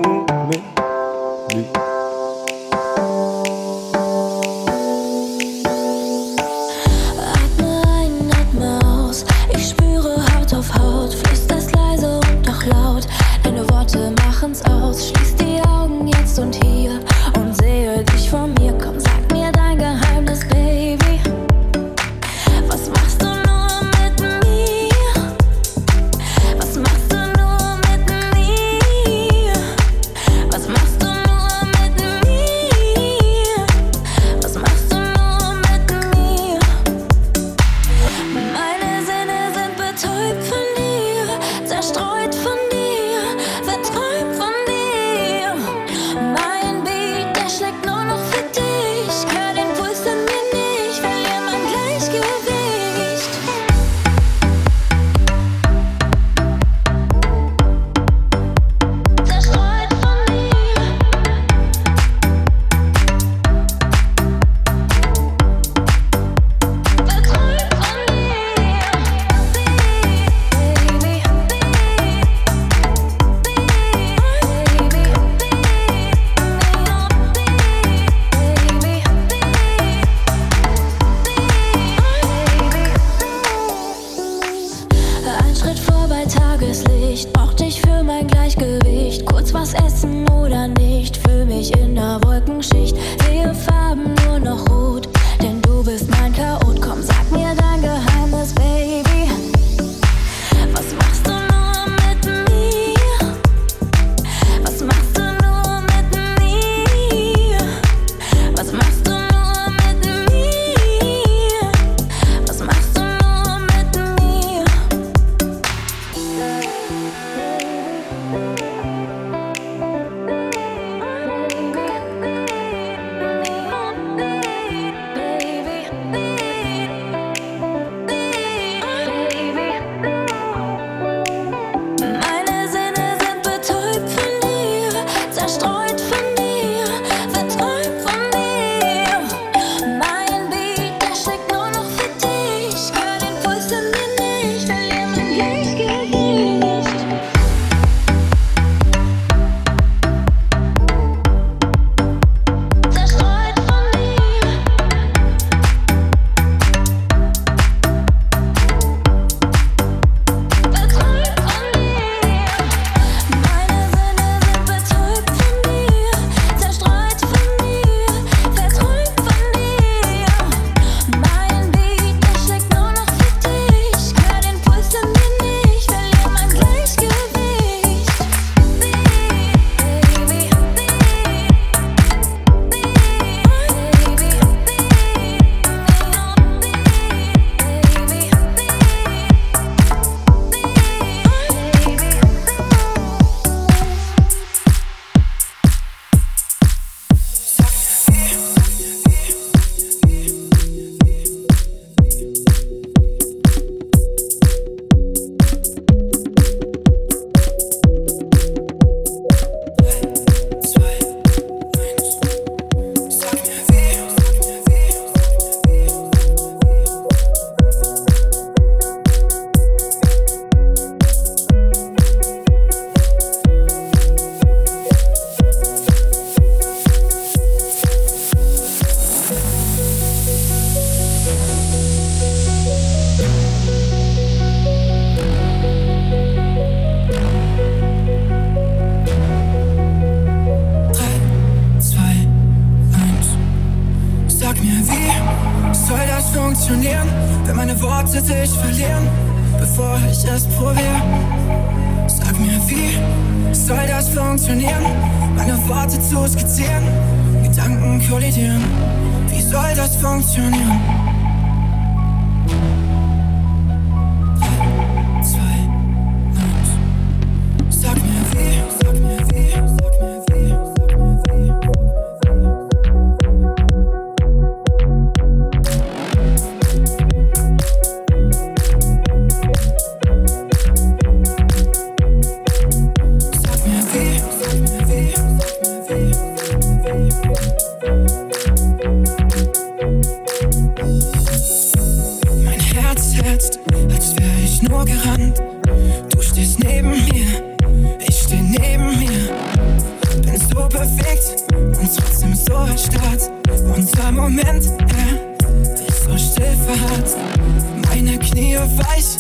Weich,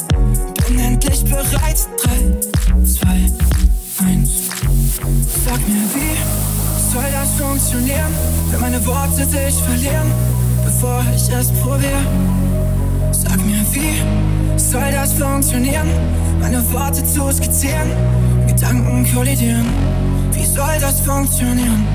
bin endlich bereit. Drei, zwei, eins. Sag mir, wie soll das funktionieren, wenn meine Worte sich verlieren, bevor ich es probiere? Sag mir, wie soll das funktionieren, meine Worte zu skizzieren, Gedanken kollidieren? Wie soll das funktionieren?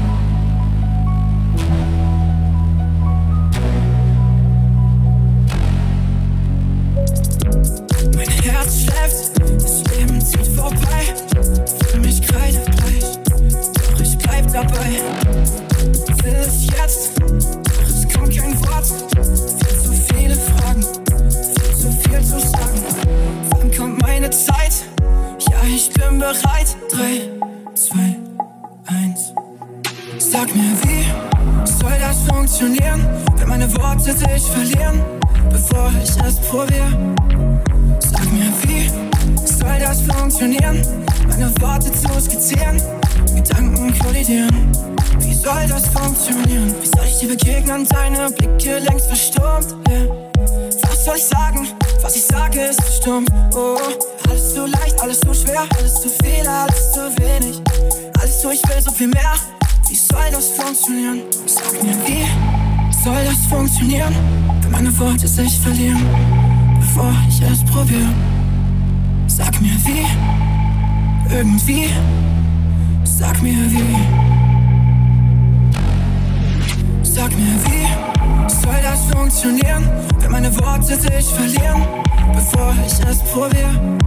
Schwer, alles zu viel, alles zu wenig. Alles zu, ich will so viel mehr. Wie soll das funktionieren? Sag mir, wie soll das funktionieren, wenn meine Worte sich verlieren, bevor ich es probiere? Sag mir, wie, irgendwie, sag mir, wie. Sag mir, wie soll das funktionieren, wenn meine Worte sich verlieren, bevor ich es probiere?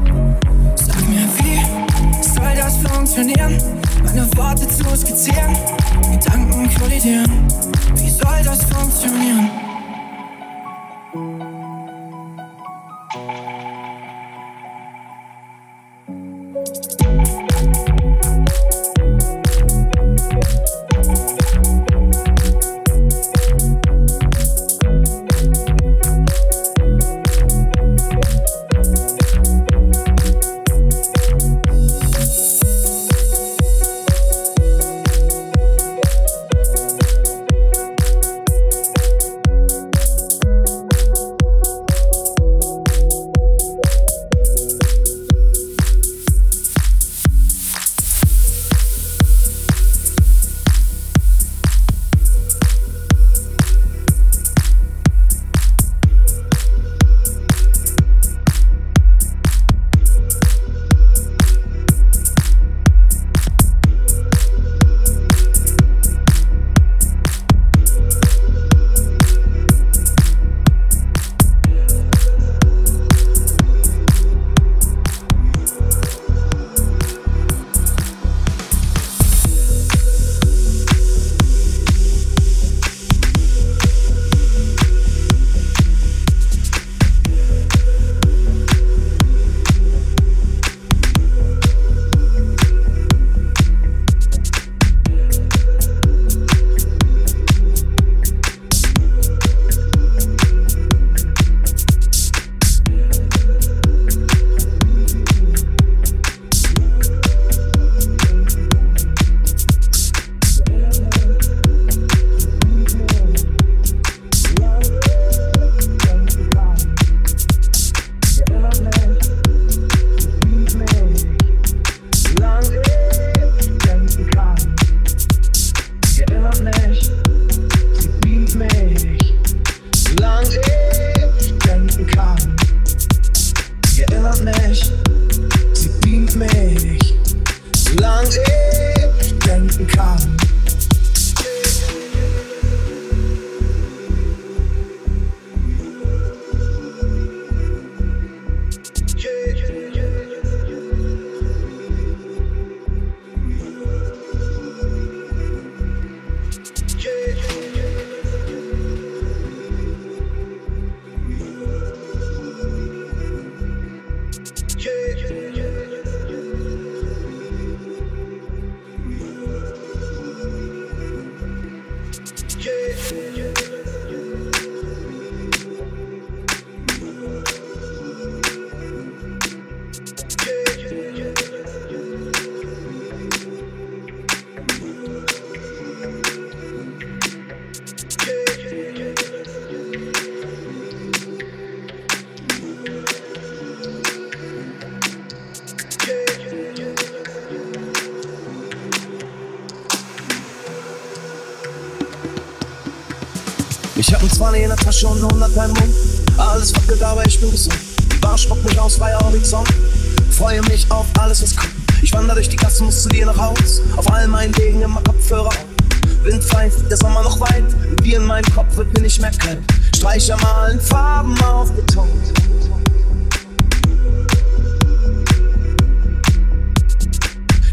Soll das funktionieren, meine Worte zu skizzieren, Gedanken kollidieren? Wie soll das funktionieren? 20 in der Tasche und 100 beim Mund. Alles wackelt, aber ich bin gesund. Die Bar spuckt mich aus, freier Horizont. Freue mich auf alles, was kommt. Ich wandere durch die Gassen, muss zu dir nach Haus. Auf all meinen Wegen immer Kopfhörer. Wind pfeift, der Sommer noch weit. Mit dir in meinem Kopf wird mir nicht mehr kalt. Streicher malen Farben auf Beton.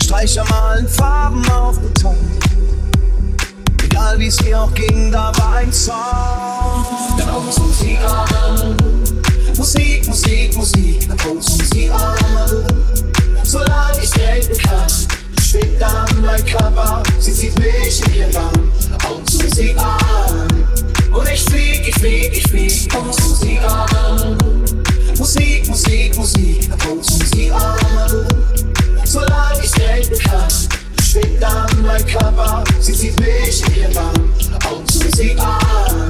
Streicher malen Farben auf Beton. Egal es mir auch ging, da war ein Song. Dann haut's Musik an. Musik, Musik, Musik, dann haut's Musik an. Solange ich denken kann, schwebt dann mein Körper, sie zieht mich in ihren Bann. Haut's Musik an. Und ich flieg, ich flieg, ich flieg, haut's Musik an. Musik, Musik, Musik, dann haut's Musik an. Solange ich denken kann, schwebt dann mein Körper, sie zieht mich in ihren Bann. Haut's Musik an.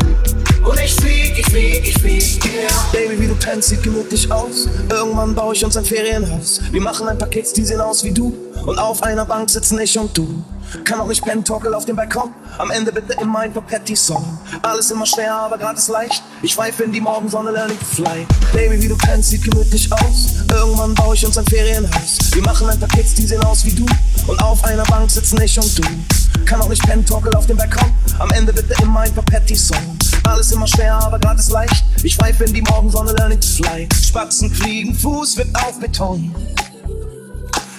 Und ich flieg, ich flieg, ich flieg, yeah. Baby, wie du pennst, sieht gemütlich aus. Irgendwann baue ich uns ein Ferienhaus. Wir machen ein paar Kids, die sehen aus wie du. Und auf einer Bank sitzen ich und du. Kann auch nicht pennen, torkel auf dem Balkon. Am Ende bitte immer ein Patty-Song. Alles immer schwer, aber grad ist leicht. Ich schweife in die Morgensonne, learning to fly. Baby, wie du pennst, sieht gemütlich aus. Irgendwann baue ich uns ein Ferienhaus. Wir machen ein paar Kids, die sehen aus wie du. Und auf einer Bank sitzen ich und du. Kann auch nicht pennen, torkel auf dem Balkon. Am Ende bitte immer ein Patty-Song. Alles immer schwer, aber grad ist leicht. Ich schweife in die Morgensonne, learning to fly. Spatzen fliegen, Fuß wird auf Beton.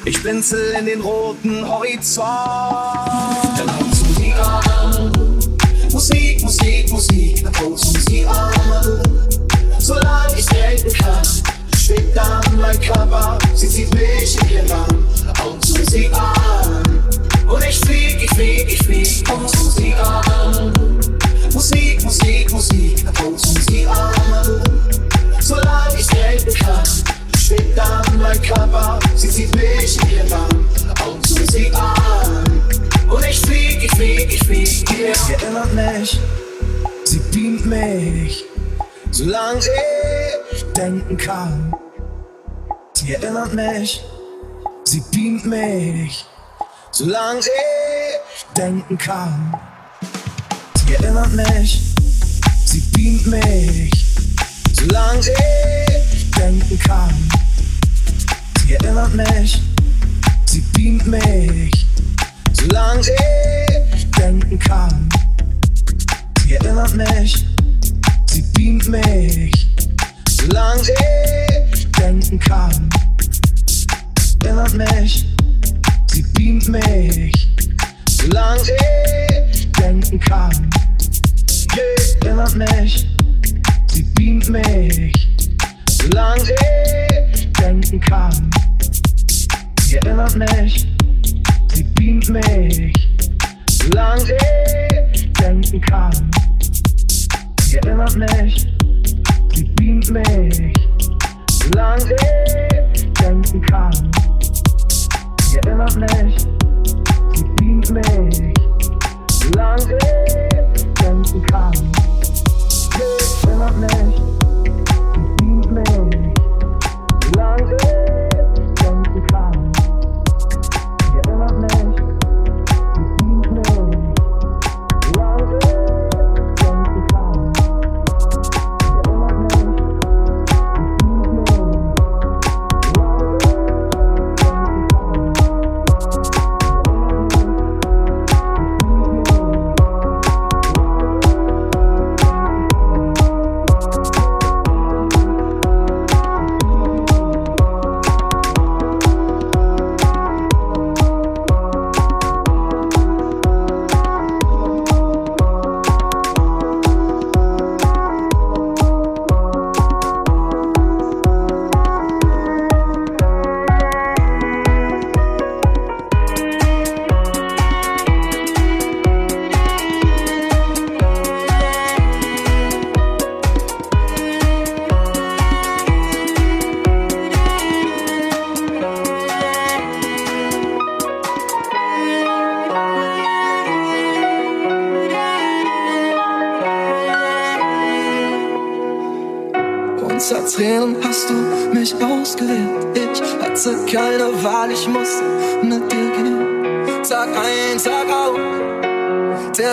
Ich blinzel in den roten Horizont. Dann haut's Musik an. Musik, Musik, Musik, dann haut's Musik an. Solange ich denken kann, schwebt dann mein Körper. Sie zieht mich in ihren Bann. Musik an. Und ich flieg, ich flieg, ich flieg, haut's Musik an. Musik, Musik, Musik, haut's Musik an. Solange ich denken kann, schwebt dann mein Körper, sie zieht mich in ihren Bann, zu Musik an. Und ich flieg, ich flieg, ich flieg, yeah. Sie erinnert mich, sie beamt mich, solange ich denken kann. Sie erinnert mich, sie beamt mich, solange ich denken kann. Sie erinnert mich, sie beamt mich, solange ich denken kann. Sie erinnert mich, sie beamt mich, solange ich denken kann. Sie erinnert mich, sie beamt mich, solange ich denken kann. Erinnert mich, sie beamt mich, solange ich denken kann. Sie erinnert mich, sie beamt mich, solange ich denken kann. Sie erinnert mich, sie beamt mich, solange ich denken kann. Sie erinnert mich, sie beamt mich, solange ich denken kann. Sie erinnert mich, sie beamt mich, solange ich denken kann. Sie erinnert mich, sie beamt mich, solange ich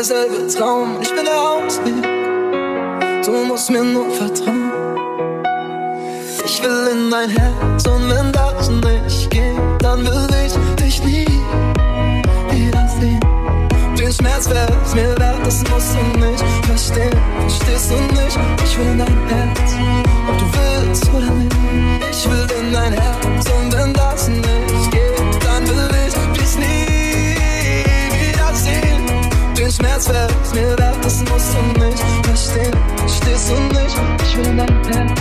derselbe Traum, ich bin der Ausweg. du musst mir nur vertrauen. Ich will in dein Herz und wenn das nicht geht, dann will ich dich nie wiedersehen. Den Schmerz wär's mir wert, das musst du nicht verstehen. Verstehst du nicht? Ich will in dein Herz, Schmerz wär's mir wert, das musst du nicht verstehen. Verstehst du nicht? Ich will in dein Herz.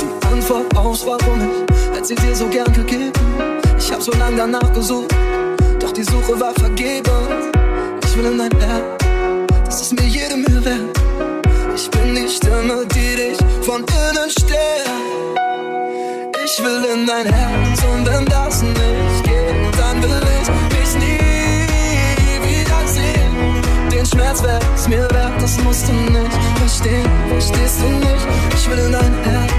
Die Antwort auf warum ich, hätte sie dir so gern gegeben. Ich hab so lange danach gesucht, musst du nicht verstehen. Verstehst du nicht? Ich will in dein Herz,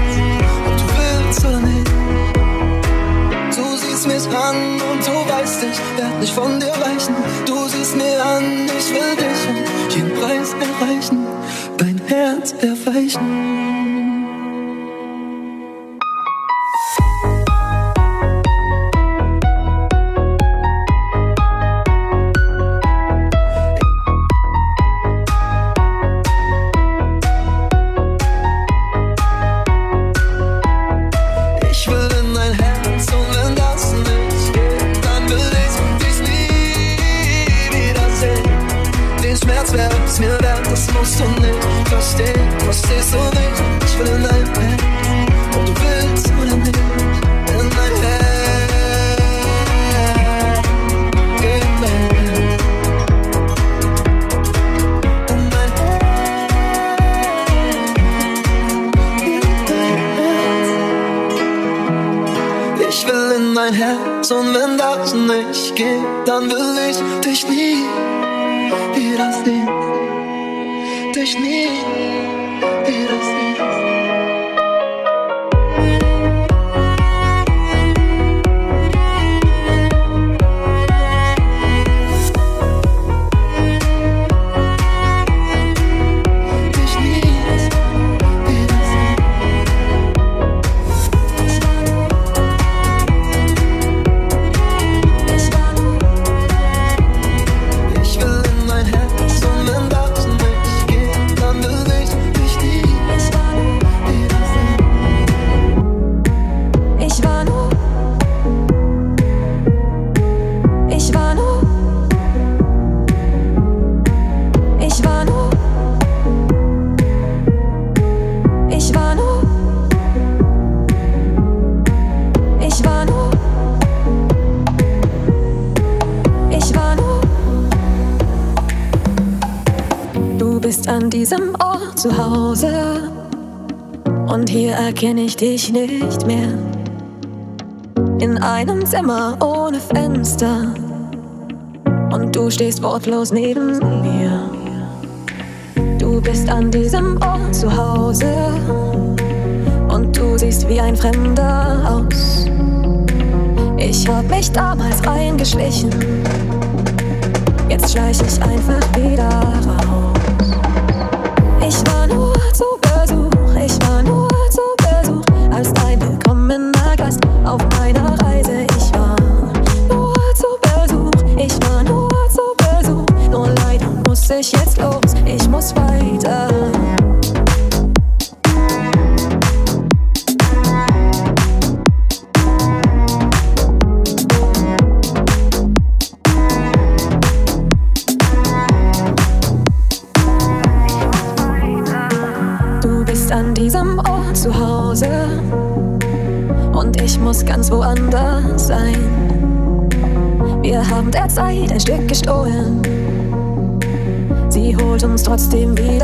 ob du willst oder nicht. Du siehst mich an und du weißt, ich werd nicht von dir weichen. Du siehst mir an, ich will dich um jeden Preis erreichen, dein Herz erweichen. Bist an diesem Ort zu Hause und hier erkenne ich dich nicht mehr. In einem Zimmer ohne Fenster und du stehst wortlos neben mir. Du bist an diesem Ort zu Hause und du siehst wie ein Fremder aus. Ich hab mich damals reingeschlichen, jetzt schleich ich einfach wieder raus. Ein Stück gestohlen. Sie holt uns trotzdem wieder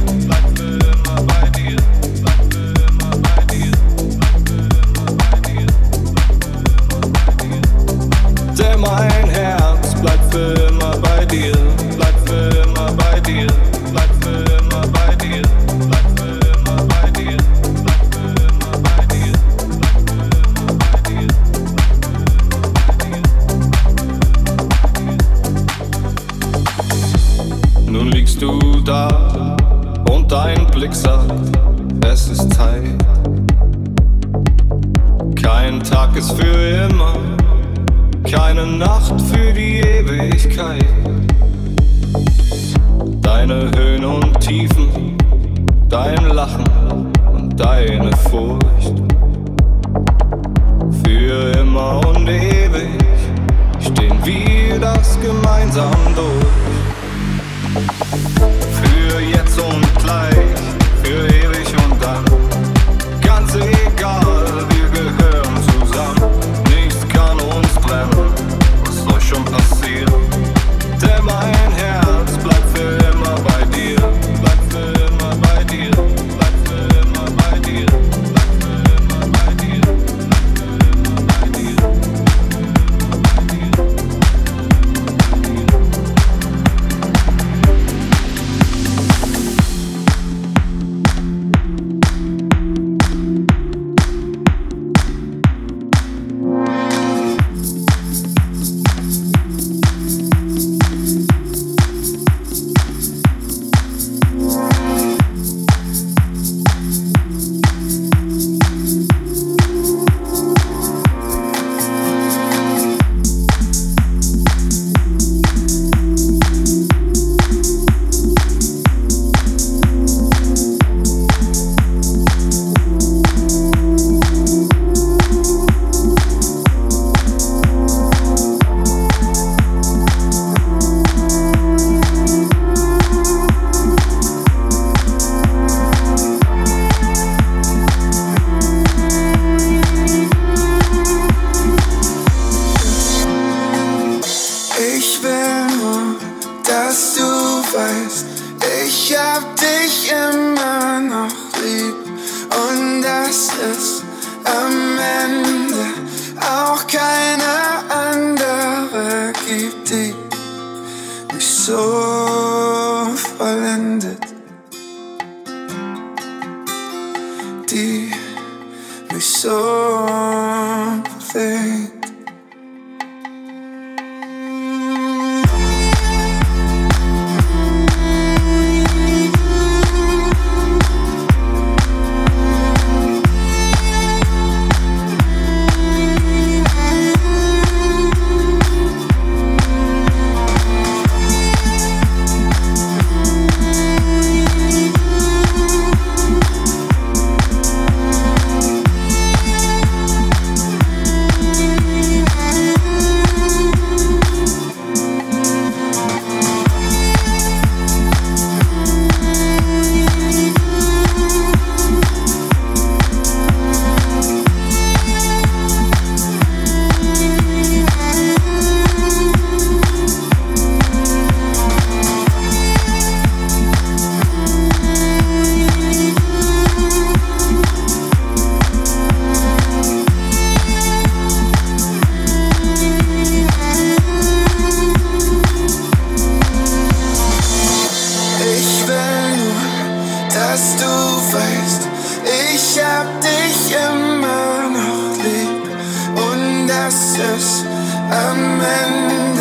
Am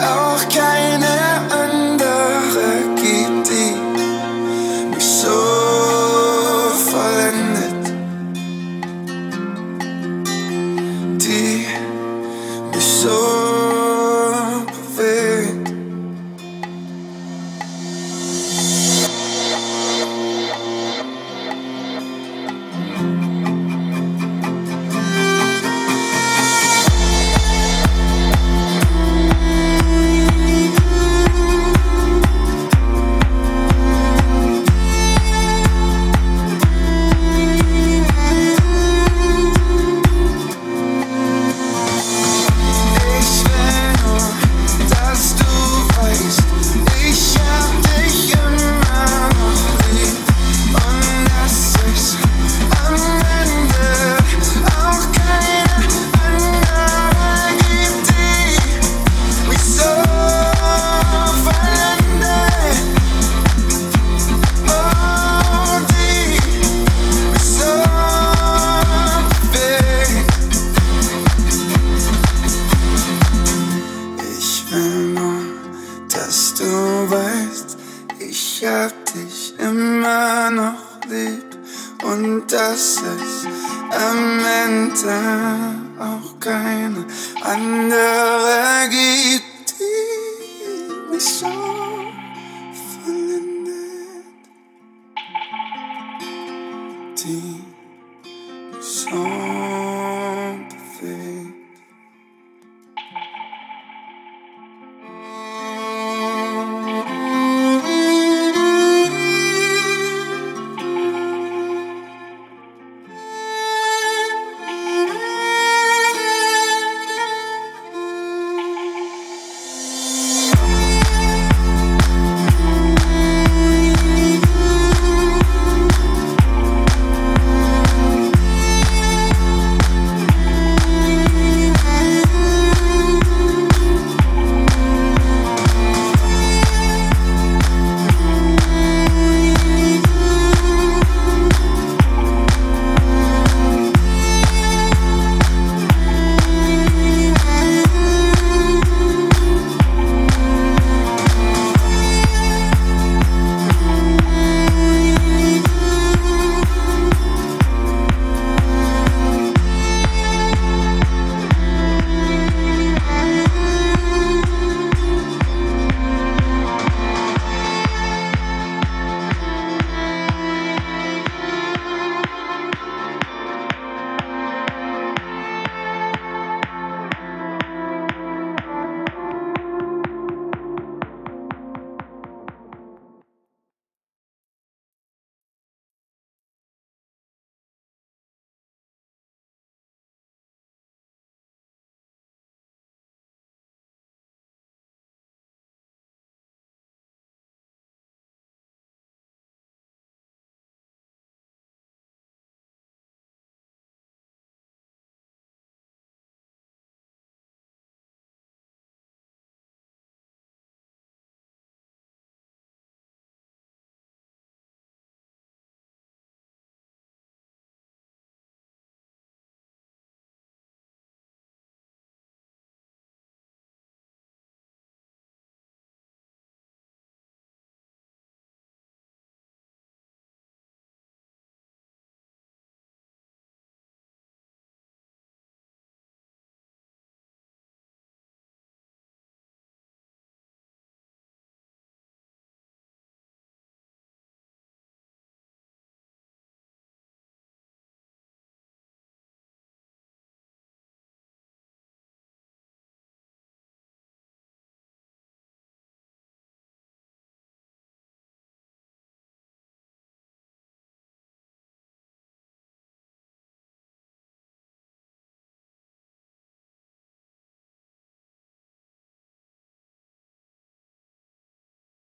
auch keine